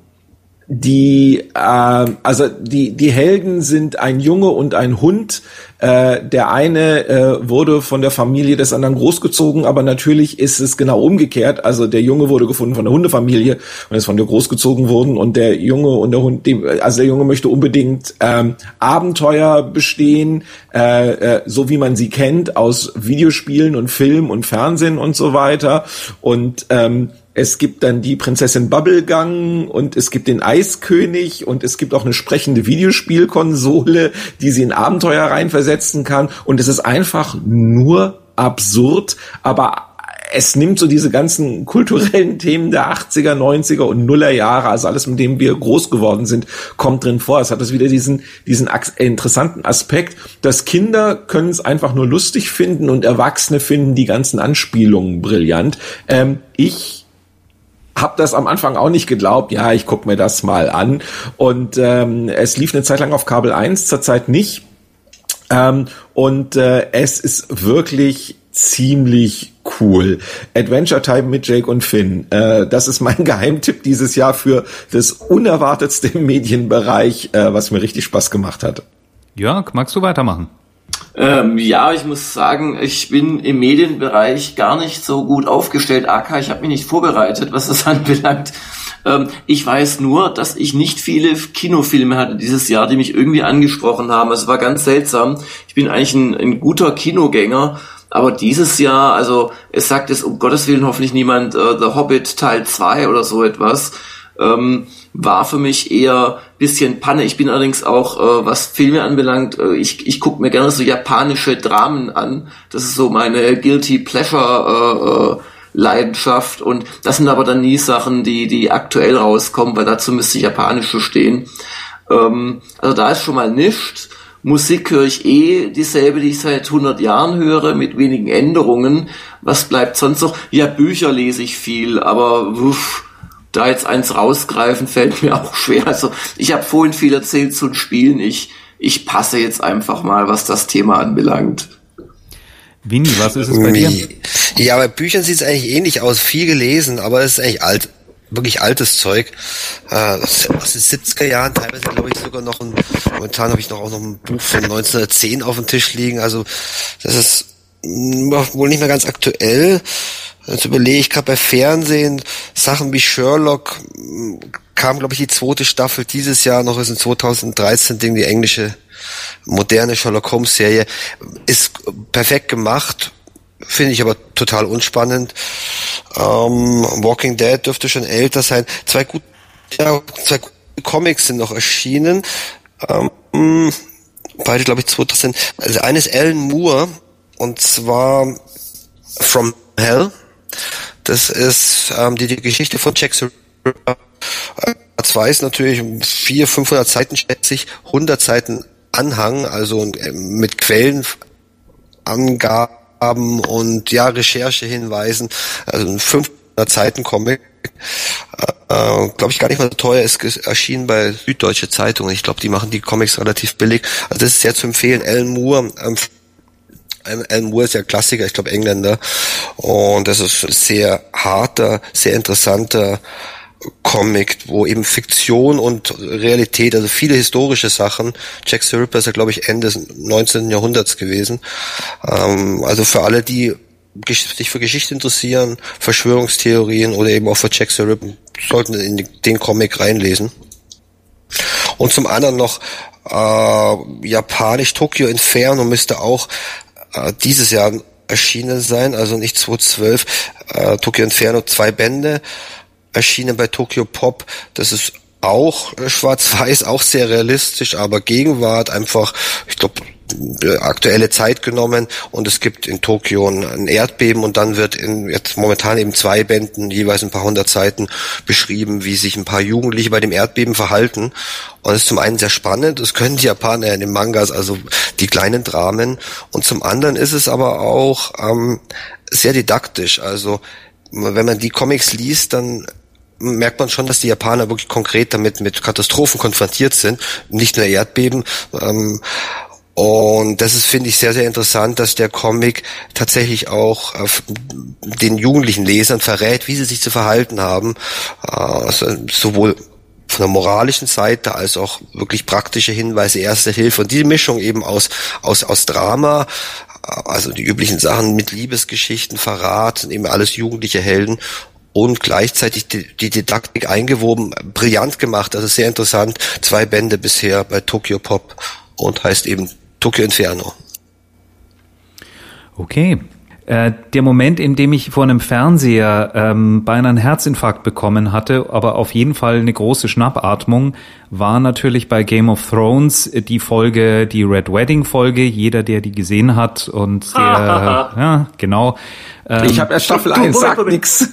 A: die, äh, also die, die Helden sind ein Junge und ein Hund. Äh, der eine äh, wurde von der Familie des anderen großgezogen, aber natürlich ist es genau umgekehrt. Also der Junge wurde gefunden von der Hundefamilie und ist von der großgezogen worden und der Junge und der Hund, dem, also der Junge möchte unbedingt ähm, Abenteuer bestehen, äh, äh, so wie man sie kennt aus Videospielen und Film und Fernsehen und so weiter. Und ähm, es gibt dann die Prinzessin Bubblegang und es gibt den Eiskönig und es gibt auch eine sprechende Videospielkonsole, die sie in Abenteuer reinversetzen kann. Und es ist einfach nur absurd, aber es nimmt so diese ganzen kulturellen Themen der 80er, 90er und Nuller Jahre, also alles, mit dem wir groß geworden sind, kommt drin vor. Es hat das wieder diesen, diesen interessanten Aspekt, dass Kinder können es einfach nur lustig finden und Erwachsene finden die ganzen Anspielungen brillant. Ähm, ich hab das am Anfang auch nicht geglaubt. Ja, ich guck mir das mal an. Und ähm, es lief eine Zeit lang auf Kabel 1, zurzeit nicht. Ähm, und äh, es ist wirklich ziemlich cool. Adventure Time mit Jake und Finn. Äh, das ist mein Geheimtipp dieses Jahr für das Unerwartetste Medienbereich, äh, was mir richtig Spaß gemacht hat.
D: Jörg, magst du weitermachen?
E: Ähm, ja, ich muss sagen, ich bin im Medienbereich gar nicht so gut aufgestellt. AK, ich habe mich nicht vorbereitet, was das anbelangt. Ähm, ich weiß nur, dass ich nicht viele Kinofilme hatte dieses Jahr, die mich irgendwie angesprochen haben. Es war ganz seltsam. Ich bin eigentlich ein, ein guter Kinogänger, aber dieses Jahr, also es sagt jetzt um Gottes Willen hoffentlich niemand äh, The Hobbit Teil 2 oder so etwas, ähm, war für mich eher bisschen Panne. Ich bin allerdings auch, äh, was Filme anbelangt, äh, ich, ich gucke mir gerne so japanische Dramen an. Das ist so meine Guilty Pleasure äh, äh, Leidenschaft und das sind aber dann nie Sachen, die, die aktuell rauskommen, weil dazu müsste japanische stehen. Ähm, also da ist schon mal nichts. Musik höre ich eh dieselbe, die ich seit 100 Jahren höre, mit wenigen Änderungen. Was bleibt sonst noch? Ja, Bücher lese ich viel, aber uff, da jetzt eins rausgreifen fällt mir auch schwer. Also ich habe vorhin viel erzählt zu den Spielen. Ich, ich passe jetzt einfach mal, was das Thema anbelangt.
D: Winnie, was ist es bei dir?
F: Ja, bei Büchern sieht es eigentlich ähnlich aus. Viel gelesen, aber es ist eigentlich alt wirklich altes Zeug äh, aus, aus den 70er Jahren, teilweise glaube ich sogar noch ein, momentan habe ich noch auch noch ein Buch von 1910 auf dem Tisch liegen, also das ist wohl nicht mehr ganz aktuell. Jetzt überlege ich gerade bei Fernsehen, Sachen wie Sherlock kam, glaube ich, die zweite Staffel dieses Jahr noch, ist in 2013 Ding, die englische moderne Sherlock Holmes Serie. Ist perfekt gemacht, finde ich aber total unspannend. Ähm, Walking Dead dürfte schon älter sein. Zwei gut, ja, zwei Comics sind noch erschienen. Ähm, beide, glaube ich, 2000. Also eines Alan Moore und zwar From Hell. Das ist ähm, die, die Geschichte von Jack the Ripper. Zwei ist natürlich vier, 500 Seiten, schätze ich, 100 Seiten Anhang, also äh, mit Quellenangaben und ja, Recherchehinweisen, also ein 500 Seiten Comic. Äh, glaube ich gar nicht mal so teuer, ist erschienen bei Süddeutsche Zeitung. Ich glaube, die machen die Comics relativ billig. Also das ist sehr zu empfehlen. Alan Moore, ähm, Alan Moore ist ja Klassiker, ich glaube Engländer. Und das ist sehr harter, sehr interessanter Comic, wo eben Fiktion und Realität, also viele historische Sachen. Jack the Ripper ist ja, glaube ich, Ende des 19. Jahrhunderts gewesen. Ähm, also für alle, die sich für Geschichte interessieren, Verschwörungstheorien oder eben auch für Jack the Ripper, sollten in den Comic reinlesen. Und zum anderen noch äh, japanisch Tokyo Inferno müsste auch äh, dieses Jahr erschienen sein, also nicht 2012. Äh, Tokyo Inferno zwei Bände erschienen bei Tokyo Pop. Das ist auch äh, schwarz-weiß, auch sehr realistisch, aber Gegenwart einfach, ich glaube, aktuelle Zeit genommen und es gibt in Tokio ein Erdbeben und dann wird in jetzt momentan eben zwei Bänden, jeweils ein paar hundert Seiten beschrieben, wie sich ein paar Jugendliche bei dem Erdbeben verhalten. Und es ist zum einen sehr spannend, das können die Japaner ja in den Mangas, also die kleinen Dramen. Und zum anderen ist es aber auch ähm, sehr didaktisch. Also wenn man die Comics liest, dann merkt man schon, dass die Japaner wirklich konkret damit mit Katastrophen konfrontiert sind, nicht nur Erdbeben. Ähm, und das ist, finde ich, sehr, sehr interessant, dass der Comic tatsächlich auch äh, den jugendlichen Lesern verrät, wie sie sich zu verhalten haben. Äh, also sowohl von der moralischen Seite als auch wirklich praktische Hinweise, erste Hilfe. Und diese Mischung eben aus, aus, aus Drama, äh, also die üblichen Sachen mit Liebesgeschichten, Verrat, eben alles jugendliche Helden und gleichzeitig die, die Didaktik eingewoben, brillant gemacht, also sehr interessant. Zwei Bände bisher bei Tokyo Pop und heißt eben Tokyo Inferno.
D: Okay. Äh, der Moment, in dem ich vor einem Fernseher ähm, beinahe einen Herzinfarkt bekommen hatte, aber auf jeden Fall eine große Schnappatmung, war natürlich bei Game of Thrones die Folge, die Red Wedding Folge. Jeder, der die gesehen hat und der, ja, genau.
A: Ähm, ich habe erst Staffel 1, sagt nix.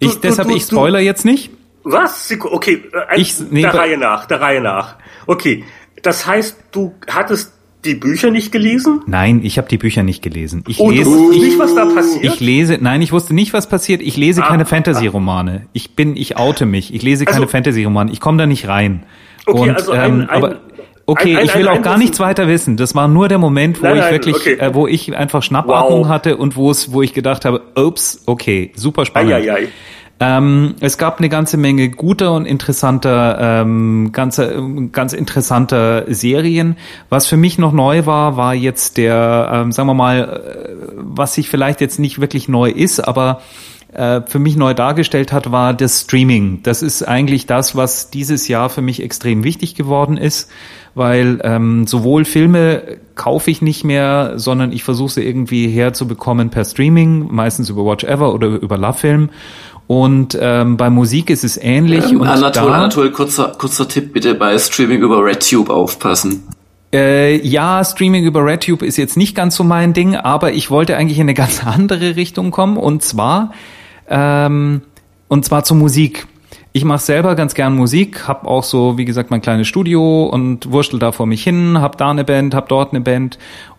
D: Ich, du, deshalb, du, ich spoiler jetzt nicht.
C: Was? Okay, äh, ich, nee, der Reihe nach, der Reihe nach. Okay, das heißt, du hattest die Bücher nicht gelesen?
D: Nein, ich habe die Bücher nicht gelesen. Ich
C: oh,
D: lese
C: du nicht, was da passiert.
D: Ich lese, nein, ich wusste nicht, was passiert. Ich lese ah, keine Fantasy-Romane. Ich bin, ich oute mich. Ich lese keine also, Fantasy-Romane. Ich komme da nicht rein.
C: Okay, Und, also ein, ähm, ein, aber
D: Okay, ein, ich will auch gar nichts weiter wissen. Das war nur der Moment, wo nein, ich wirklich, okay. äh, wo ich einfach Schnappatmung wow. hatte und wo es, wo ich gedacht habe, ups, okay, super spannend. Ei, ei, ei. Ähm, es gab eine ganze Menge guter und interessanter, ähm, ganze, ganz interessanter Serien. Was für mich noch neu war, war jetzt der, ähm, sagen wir mal, äh, was sich vielleicht jetzt nicht wirklich neu ist, aber äh, für mich neu dargestellt hat, war das Streaming. Das ist eigentlich das, was dieses Jahr für mich extrem wichtig geworden ist, weil ähm, sowohl Filme kaufe ich nicht mehr, sondern ich versuche sie irgendwie herzubekommen per Streaming, meistens über Watch Ever oder über LoveFilm. Und ähm, bei Musik ist es ähnlich.
E: Ähm,
D: und
E: Anatol,
D: da,
E: Anatol, kurzer, kurzer Tipp bitte bei Streaming über RedTube aufpassen.
D: Äh, ja, Streaming über RedTube ist jetzt nicht ganz so mein Ding, aber ich wollte eigentlich in eine ganz andere Richtung kommen und zwar ähm, und zwar zur Musik. Ich mache selber ganz gern Musik, habe auch so, wie gesagt, mein kleines Studio und wurschtel da vor mich hin, hab da eine Band, hab dort eine Band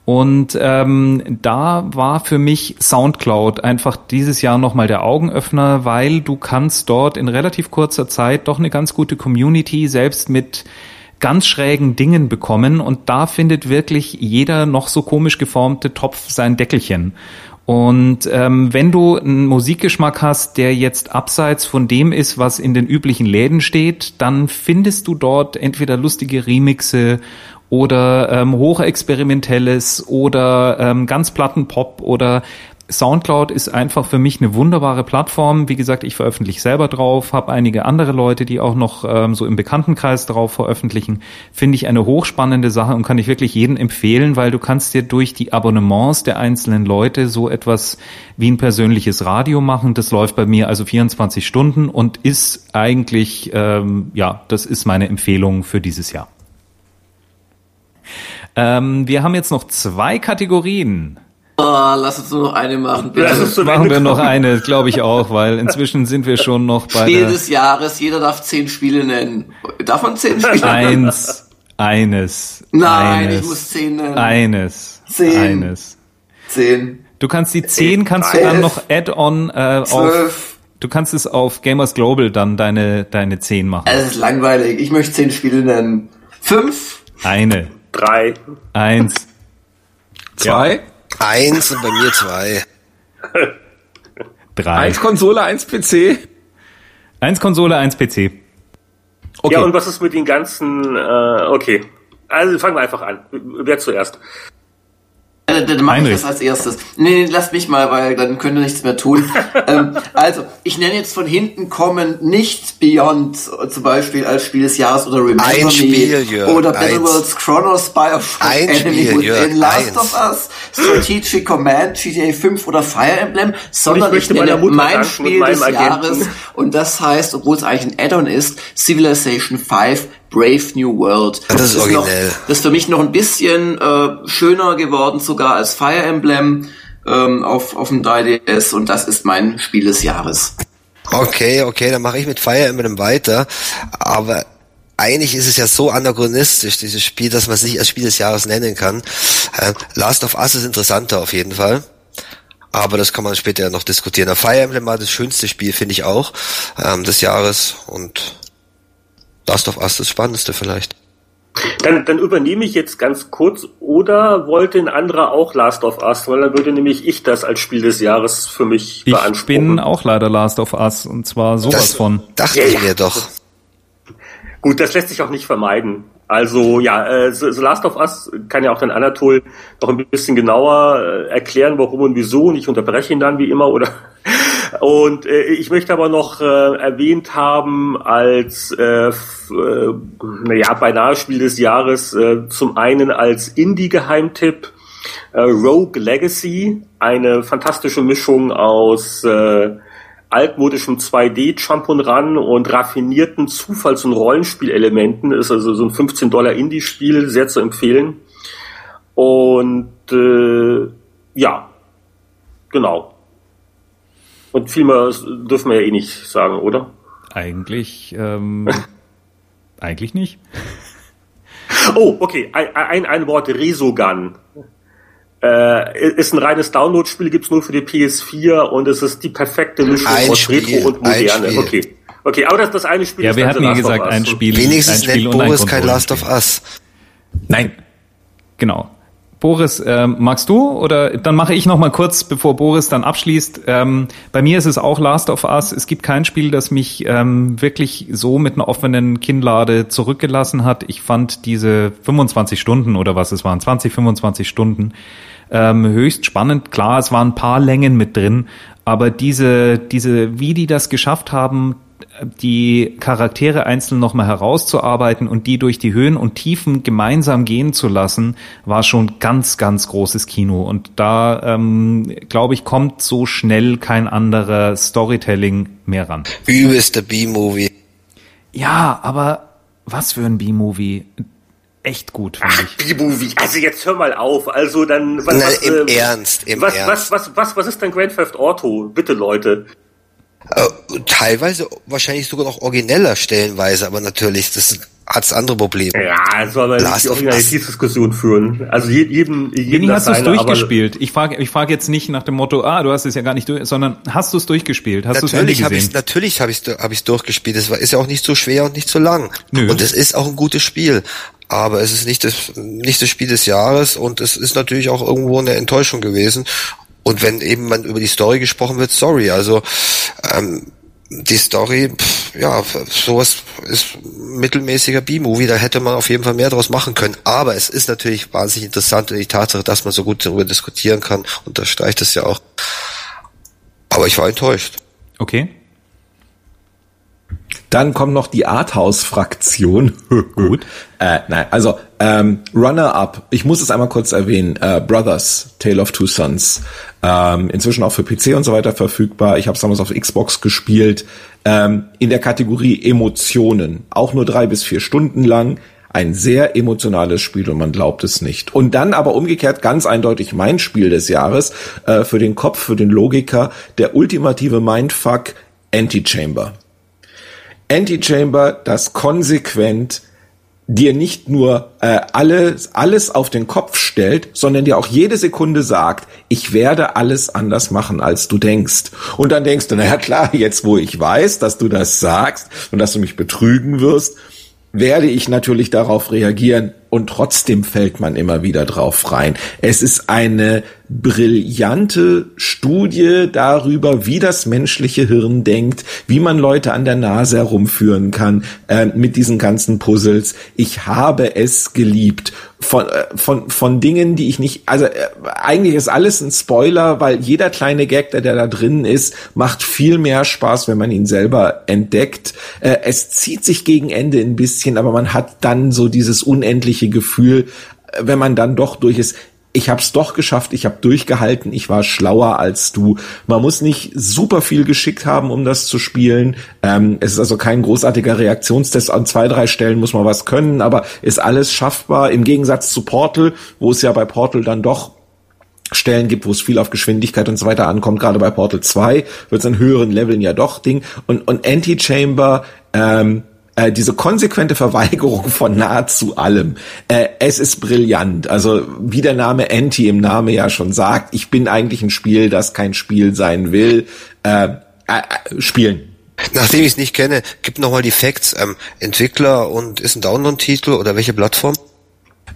D: und ähm, da war für mich Soundcloud einfach dieses Jahr nochmal der Augenöffner, weil du kannst dort in relativ kurzer Zeit doch eine ganz gute Community selbst mit ganz schrägen Dingen bekommen und da findet wirklich jeder noch so komisch geformte Topf sein Deckelchen. Und ähm, wenn du einen Musikgeschmack hast, der jetzt abseits von dem ist, was in den üblichen Läden steht, dann findest du dort entweder lustige Remixe oder ähm, hochexperimentelles oder ähm, ganz platten Pop oder Soundcloud ist einfach für mich eine wunderbare Plattform. Wie gesagt, ich veröffentliche selber drauf, habe einige andere Leute, die auch noch ähm, so im Bekanntenkreis drauf veröffentlichen. Finde ich eine hochspannende Sache und kann ich wirklich jedem empfehlen, weil du kannst dir durch die Abonnements der einzelnen Leute so etwas wie ein persönliches Radio machen. Das läuft bei mir also 24 Stunden und ist eigentlich, ähm, ja, das ist meine Empfehlung für dieses Jahr. Ähm, wir haben jetzt noch zwei Kategorien.
E: Oh, lass uns nur noch eine machen, bitte.
C: Lass uns
D: Machen
C: Ende
D: wir noch eine, glaube ich auch, weil inzwischen sind wir schon noch bei
E: Spiel des Jahres, jeder darf zehn Spiele nennen. Darf man zehn Spiele nennen?
D: eins, eines,
E: Nein,
D: eines,
E: ich muss zehn nennen.
D: eines,
E: Zehn.
D: eines.
E: Zehn.
D: Du kannst die zehn kannst du dann
E: Elf.
D: noch Add-on äh, auf,
E: Zwölf.
D: du kannst es auf Gamers Global dann deine deine zehn machen.
E: Es ist langweilig. Ich möchte zehn Spiele nennen. Fünf.
D: Eine,
C: Drei.
D: eins,
A: Zwei?
F: Eins und bei mir zwei.
D: drei.
A: Eins Konsole, eins PC.
D: Eins Konsole, eins PC.
A: Okay.
C: Ja, und was ist mit den ganzen, äh, okay. Also fangen wir einfach an. Wer zuerst?
E: Äh, Dann mache ich das als erstes. Nee, nee, lass mich mal, weil dann könnt ihr nichts mehr tun. ähm, also, ich nenne jetzt von hinten kommend nicht Beyond zum Beispiel als Spiel des Jahres oder Remember
F: Ein
E: Me
F: Spiel, Jörg,
E: oder. Battleworlds Chronos, Bioshock,
F: Ein
E: Enemy
F: Spiel,
E: Within,
F: Jörg,
E: Last
F: eins.
E: of Us, Strategic Command, GTA 5 oder Fire Emblem, sondern ich,
C: meiner
E: nenne mein Spiel des
C: Agenten.
E: Jahres und das heißt, obwohl es eigentlich ein Add-on ist, Civilization 5 Brave New World.
F: Das ist
E: noch,
F: originell.
E: das ist für mich noch ein bisschen äh, schöner geworden, sogar als Fire Emblem ähm, auf, auf dem 3DS und das ist mein Spiel des Jahres.
F: Okay, okay, dann mache ich mit Fire Emblem weiter. Aber eigentlich ist es ja so anachronistisch, dieses Spiel, dass man es nicht als Spiel des Jahres nennen kann. Äh, Last of Us ist interessanter auf jeden Fall. Aber das kann man später ja noch diskutieren. Fire Emblem war das schönste Spiel, finde ich auch, ähm, des Jahres. Und Last of Us das spannendste vielleicht.
C: Dann, dann übernehme ich jetzt ganz kurz, oder wollte ein anderer auch Last of Us, weil dann würde nämlich ich das als Spiel des Jahres für mich
D: Ich
C: beanspruchen.
D: bin auch leider Last of Us und zwar sowas
F: Das
D: von.
F: dachte
C: Ja,
F: ich
C: ja.
F: mir doch.
C: Gut, das lässt sich auch nicht vermeiden. Also ja, äh, The Last of Us kann ja auch dann Anatol noch ein bisschen genauer äh, erklären, warum und wieso. Und ich unterbreche ihn dann wie immer, oder? Und äh, ich möchte aber noch äh, erwähnt haben als äh, äh, naja, beinahe Spiel des Jahres äh, zum einen als Indie-Geheimtipp äh, Rogue Legacy, eine fantastische Mischung aus äh, altmodischem 2D Jump und Run und raffinierten Zufalls- und Rollenspielelementen. Ist also so ein 15 Dollar Indie-Spiel, sehr zu empfehlen. Und äh, ja, genau. Und viel mehr dürfen wir ja eh nicht sagen, oder?
D: Eigentlich, ähm, eigentlich nicht.
C: Oh, okay, ein, ein, ein Wort, Resogun. Äh, ist ein reines Download-Spiel, gibt's nur für die PS4 und es ist die perfekte Mischung
F: Ein
C: aus
F: Spiel,
C: Retro und
F: ein
C: Moderne.
F: Spiel.
C: Okay. Okay, aber das, das eine Spiel
D: Ja,
C: ist
D: wir hatten ja gesagt,
C: Us.
D: ein Spiel,
F: Wenigstens
D: ein Spiel
F: nennt
D: und ein
F: Boris kein Last of. Us.
A: Nein.
D: Genau. Boris, ähm, magst du oder dann mache ich noch mal kurz, bevor Boris dann abschließt. Ähm, bei mir ist es auch Last of Us. Es gibt kein Spiel, das mich ähm, wirklich so mit einer offenen Kinnlade zurückgelassen hat. Ich fand diese 25 Stunden oder was es waren, 20, 25 Stunden ähm, höchst spannend. Klar, es waren ein paar Längen mit drin, Aber diese, diese, wie die das geschafft haben, die Charaktere einzeln nochmal herauszuarbeiten und die durch die Höhen und Tiefen gemeinsam gehen zu lassen, war schon ganz, ganz großes Kino. Und da, ähm, glaube ich, kommt so schnell kein anderer Storytelling mehr ran.
F: Übelster B-Movie.
D: Ja, aber was für ein B-Movie. Echt gut, finde
C: Ach,
D: ich.
C: B-Movie. Also jetzt hör mal auf. Also dann was,
F: Nein,
C: was,
F: im
C: äh,
F: Ernst, im
C: was,
F: Ernst.
C: was, was, was, was ist denn Grand Theft Auto? Bitte Leute.
F: Äh, teilweise wahrscheinlich sogar noch origineller stellenweise, aber natürlich, das hat's andere Probleme.
C: Ja, soll man
F: Last
C: die. Originalitätsdiskussion führen. Also je- jedem, jedem das
D: hast du es
C: aber-
D: durchgespielt? Ich frage ich frag jetzt nicht nach dem Motto, ah, du hast es ja gar nicht durch, sondern hast du es durchgespielt? Hast du es
F: Natürlich habe ich natürlich habe ich habe ich durchgespielt. Es war ist ja auch nicht so schwer und nicht so lang.
D: Nö.
F: Und es ist auch ein gutes Spiel, aber es ist nicht das nicht das Spiel des Jahres und es ist natürlich auch irgendwo eine Enttäuschung gewesen. Und wenn eben man über die Story gesprochen wird, sorry, also ähm, die Story, pff, ja, sowas ist mittelmäßiger B-Movie, da hätte man auf jeden Fall mehr draus machen können. Aber es ist natürlich wahnsinnig interessant und die Tatsache, dass man so gut darüber diskutieren kann, unterstreicht es ja auch. Aber ich war enttäuscht.
D: Okay.
A: Dann kommt noch die Arthouse-Fraktion. Gut. Äh, nein, also ähm, Runner-Up. Ich muss es einmal kurz erwähnen. Äh, Brothers, Tale of Two Sons. Ähm, inzwischen auch für PC und so weiter verfügbar. Ich habe es damals auf Xbox gespielt. Ähm, in der Kategorie Emotionen. Auch nur drei bis vier Stunden lang. Ein sehr emotionales Spiel und man glaubt es nicht. Und dann aber umgekehrt ganz eindeutig mein Spiel des Jahres äh, für den Kopf, für den Logiker, der ultimative Mindfuck Antichamber. Antichamber, das konsequent dir nicht nur äh, alles, alles auf den Kopf stellt, sondern dir auch jede Sekunde sagt, ich werde alles anders machen, als du denkst. Und dann denkst du, naja klar, jetzt wo ich weiß, dass du das sagst und dass du mich betrügen wirst, werde ich natürlich darauf reagieren und trotzdem fällt man immer wieder drauf rein. Es ist eine brillante Studie darüber, wie das menschliche Hirn denkt, wie man Leute an der Nase herumführen kann äh, mit diesen ganzen Puzzles. Ich habe es geliebt. Von, äh, von, von Dingen, die ich nicht, also äh, eigentlich ist alles ein Spoiler, weil jeder kleine Gag, der, der da drin ist, macht viel mehr Spaß, wenn man ihn selber entdeckt. Äh, es zieht sich gegen Ende ein bisschen, aber man hat dann so dieses unendliche Gefühl, äh, wenn man dann doch durch ist, ich habe es doch geschafft, ich habe durchgehalten, ich war schlauer als du. Man muss nicht super viel geschickt haben, um das zu spielen. Ähm, es ist also kein großartiger Reaktionstest. An zwei, drei Stellen muss man was können, aber ist alles schaffbar. Im Gegensatz zu Portal, wo es ja bei Portal dann doch Stellen gibt, wo es viel auf Geschwindigkeit und so weiter ankommt. Gerade bei Portal 2 wird es an höheren Leveln ja doch Ding. Und, und Anti-Chamber, ähm, äh, diese konsequente Verweigerung von nahezu allem. Äh, es ist brillant. Also wie der Name Anti im Name ja schon sagt, ich bin eigentlich ein Spiel, das kein Spiel sein will. Äh, äh, äh, spielen.
F: Nachdem ich es nicht kenne, gib nochmal die Facts. Ähm, Entwickler und ist ein Download-Titel oder welche Plattform?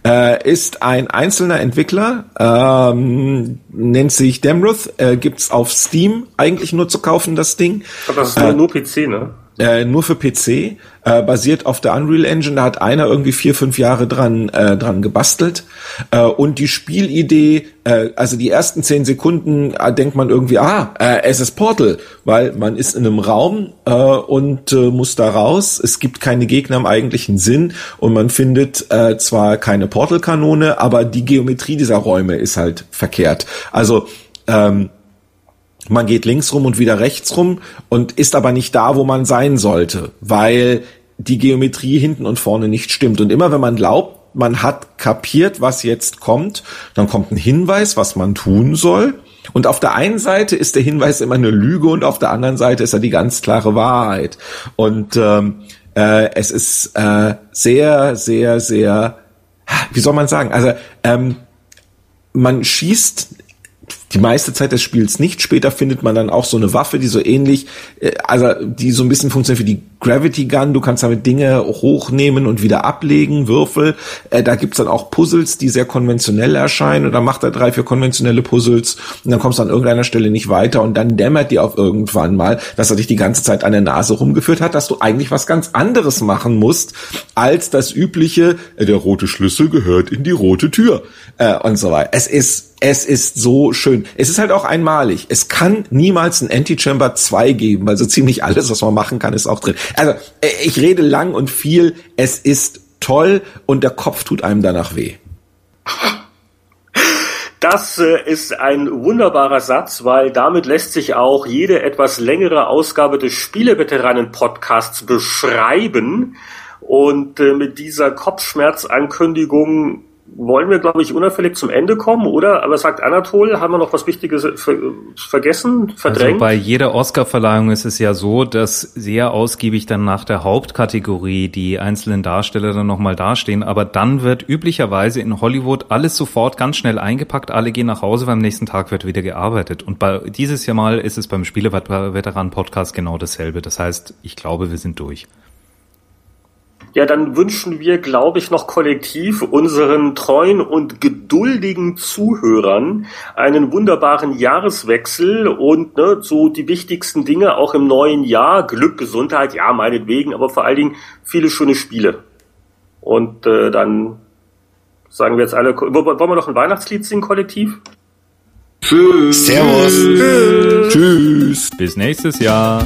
A: Äh, ist ein einzelner Entwickler, ähm, nennt sich Demruth, äh, gibt's auf Steam eigentlich nur zu kaufen, das Ding.
C: Aber das ist nur, nur PC, ne?
A: Äh, nur für PC, äh, basiert auf der Unreal Engine. Da hat einer irgendwie vier, fünf Jahre dran, äh, dran gebastelt. Äh, und die Spielidee, äh, also die ersten zehn Sekunden äh, denkt man irgendwie, ah, äh, es ist Portal, weil man ist in einem Raum äh, und äh, muss da raus. Es gibt keine Gegner im eigentlichen Sinn und man findet äh, zwar keine Portal-Kanone, aber die Geometrie dieser Räume ist halt verkehrt. Also ähm, man geht links rum und wieder rechts rum und ist aber nicht da, wo man sein sollte, weil die Geometrie hinten und vorne nicht stimmt. Und immer wenn man glaubt, man hat kapiert, was jetzt kommt, dann kommt ein Hinweis, was man tun soll. Und auf der einen Seite ist der Hinweis immer eine Lüge und auf der anderen Seite ist er die ganz klare Wahrheit. Und ähm, äh, es ist äh, sehr, sehr, sehr, wie soll man sagen? Also ähm, man schießt die meiste Zeit des Spiels nicht. Später findet man dann auch so eine Waffe, die so ähnlich, äh, also die so ein bisschen funktioniert wie die Gravity Gun, du kannst damit Dinge hochnehmen und wieder ablegen, Würfel. Äh, da gibt's dann auch Puzzles, die sehr konventionell erscheinen. Und dann macht er drei, vier konventionelle Puzzles und dann kommst du an irgendeiner Stelle nicht weiter und dann dämmert dir auf irgendwann mal, dass er dich die ganze Zeit an der Nase rumgeführt hat, dass du eigentlich was ganz anderes machen musst, als das übliche, äh, der rote Schlüssel gehört in die rote Tür äh, und so weiter. Es ist es ist so schön. Es ist halt auch einmalig. Es kann niemals ein Antichamber 2 geben, weil so ziemlich alles, was man machen kann, ist auch drin. Also, äh, ich rede lang und viel. Es ist toll und der Kopf tut einem danach weh.
C: Das äh, ist ein wunderbarer Satz, weil damit lässt sich auch jede etwas längere Ausgabe des Spieleveteranen-Podcasts beschreiben. Und äh, mit dieser Kopfschmerzankündigung wollen wir, glaube ich, unauffällig zum Ende kommen, oder? Aber sagt Anatol, haben wir noch was Wichtiges ver vergessen, verdrängt? Also
D: bei jeder Oscar-Verleihung ist es ja so, dass sehr ausgiebig dann nach der Hauptkategorie die einzelnen Darsteller dann nochmal dastehen, aber dann wird üblicherweise in Hollywood alles sofort ganz schnell eingepackt, alle gehen nach Hause, beim nächsten Tag wird wieder gearbeitet. Und bei dieses Jahr mal ist es beim Spieleveteran-Podcast genau dasselbe. Das heißt, ich glaube, wir sind durch.
C: Ja, dann wünschen wir, glaube ich, noch kollektiv unseren treuen und geduldigen Zuhörern einen wunderbaren Jahreswechsel und ne, so die wichtigsten Dinge auch im neuen Jahr. Glück, Gesundheit, ja, meinetwegen, aber vor allen Dingen viele schöne Spiele. Und äh, dann sagen wir jetzt alle, wollen wir noch ein Weihnachtslied singen, kollektiv?
B: Tschüss. Servus.
D: Tschüss. Tschüss. Bis nächstes Jahr.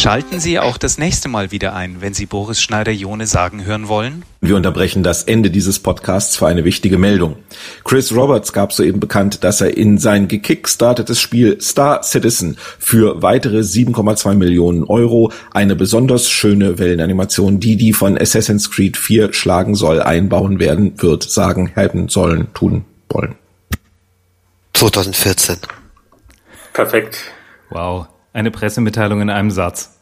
G: Schalten Sie auch das nächste Mal wieder ein, wenn Sie Boris Schneider-Jone sagen hören wollen.
A: Wir unterbrechen das Ende dieses Podcasts für eine wichtige Meldung. Chris Roberts gab soeben bekannt, dass er in sein gekickstartetes Spiel Star Citizen für weitere 7,2 Millionen Euro eine besonders schöne Wellenanimation, die die von Assassin's Creed 4 schlagen soll, einbauen werden wird, sagen, helfen sollen, tun wollen.
B: 2014.
C: Perfekt.
D: Wow. Eine Pressemitteilung in einem Satz.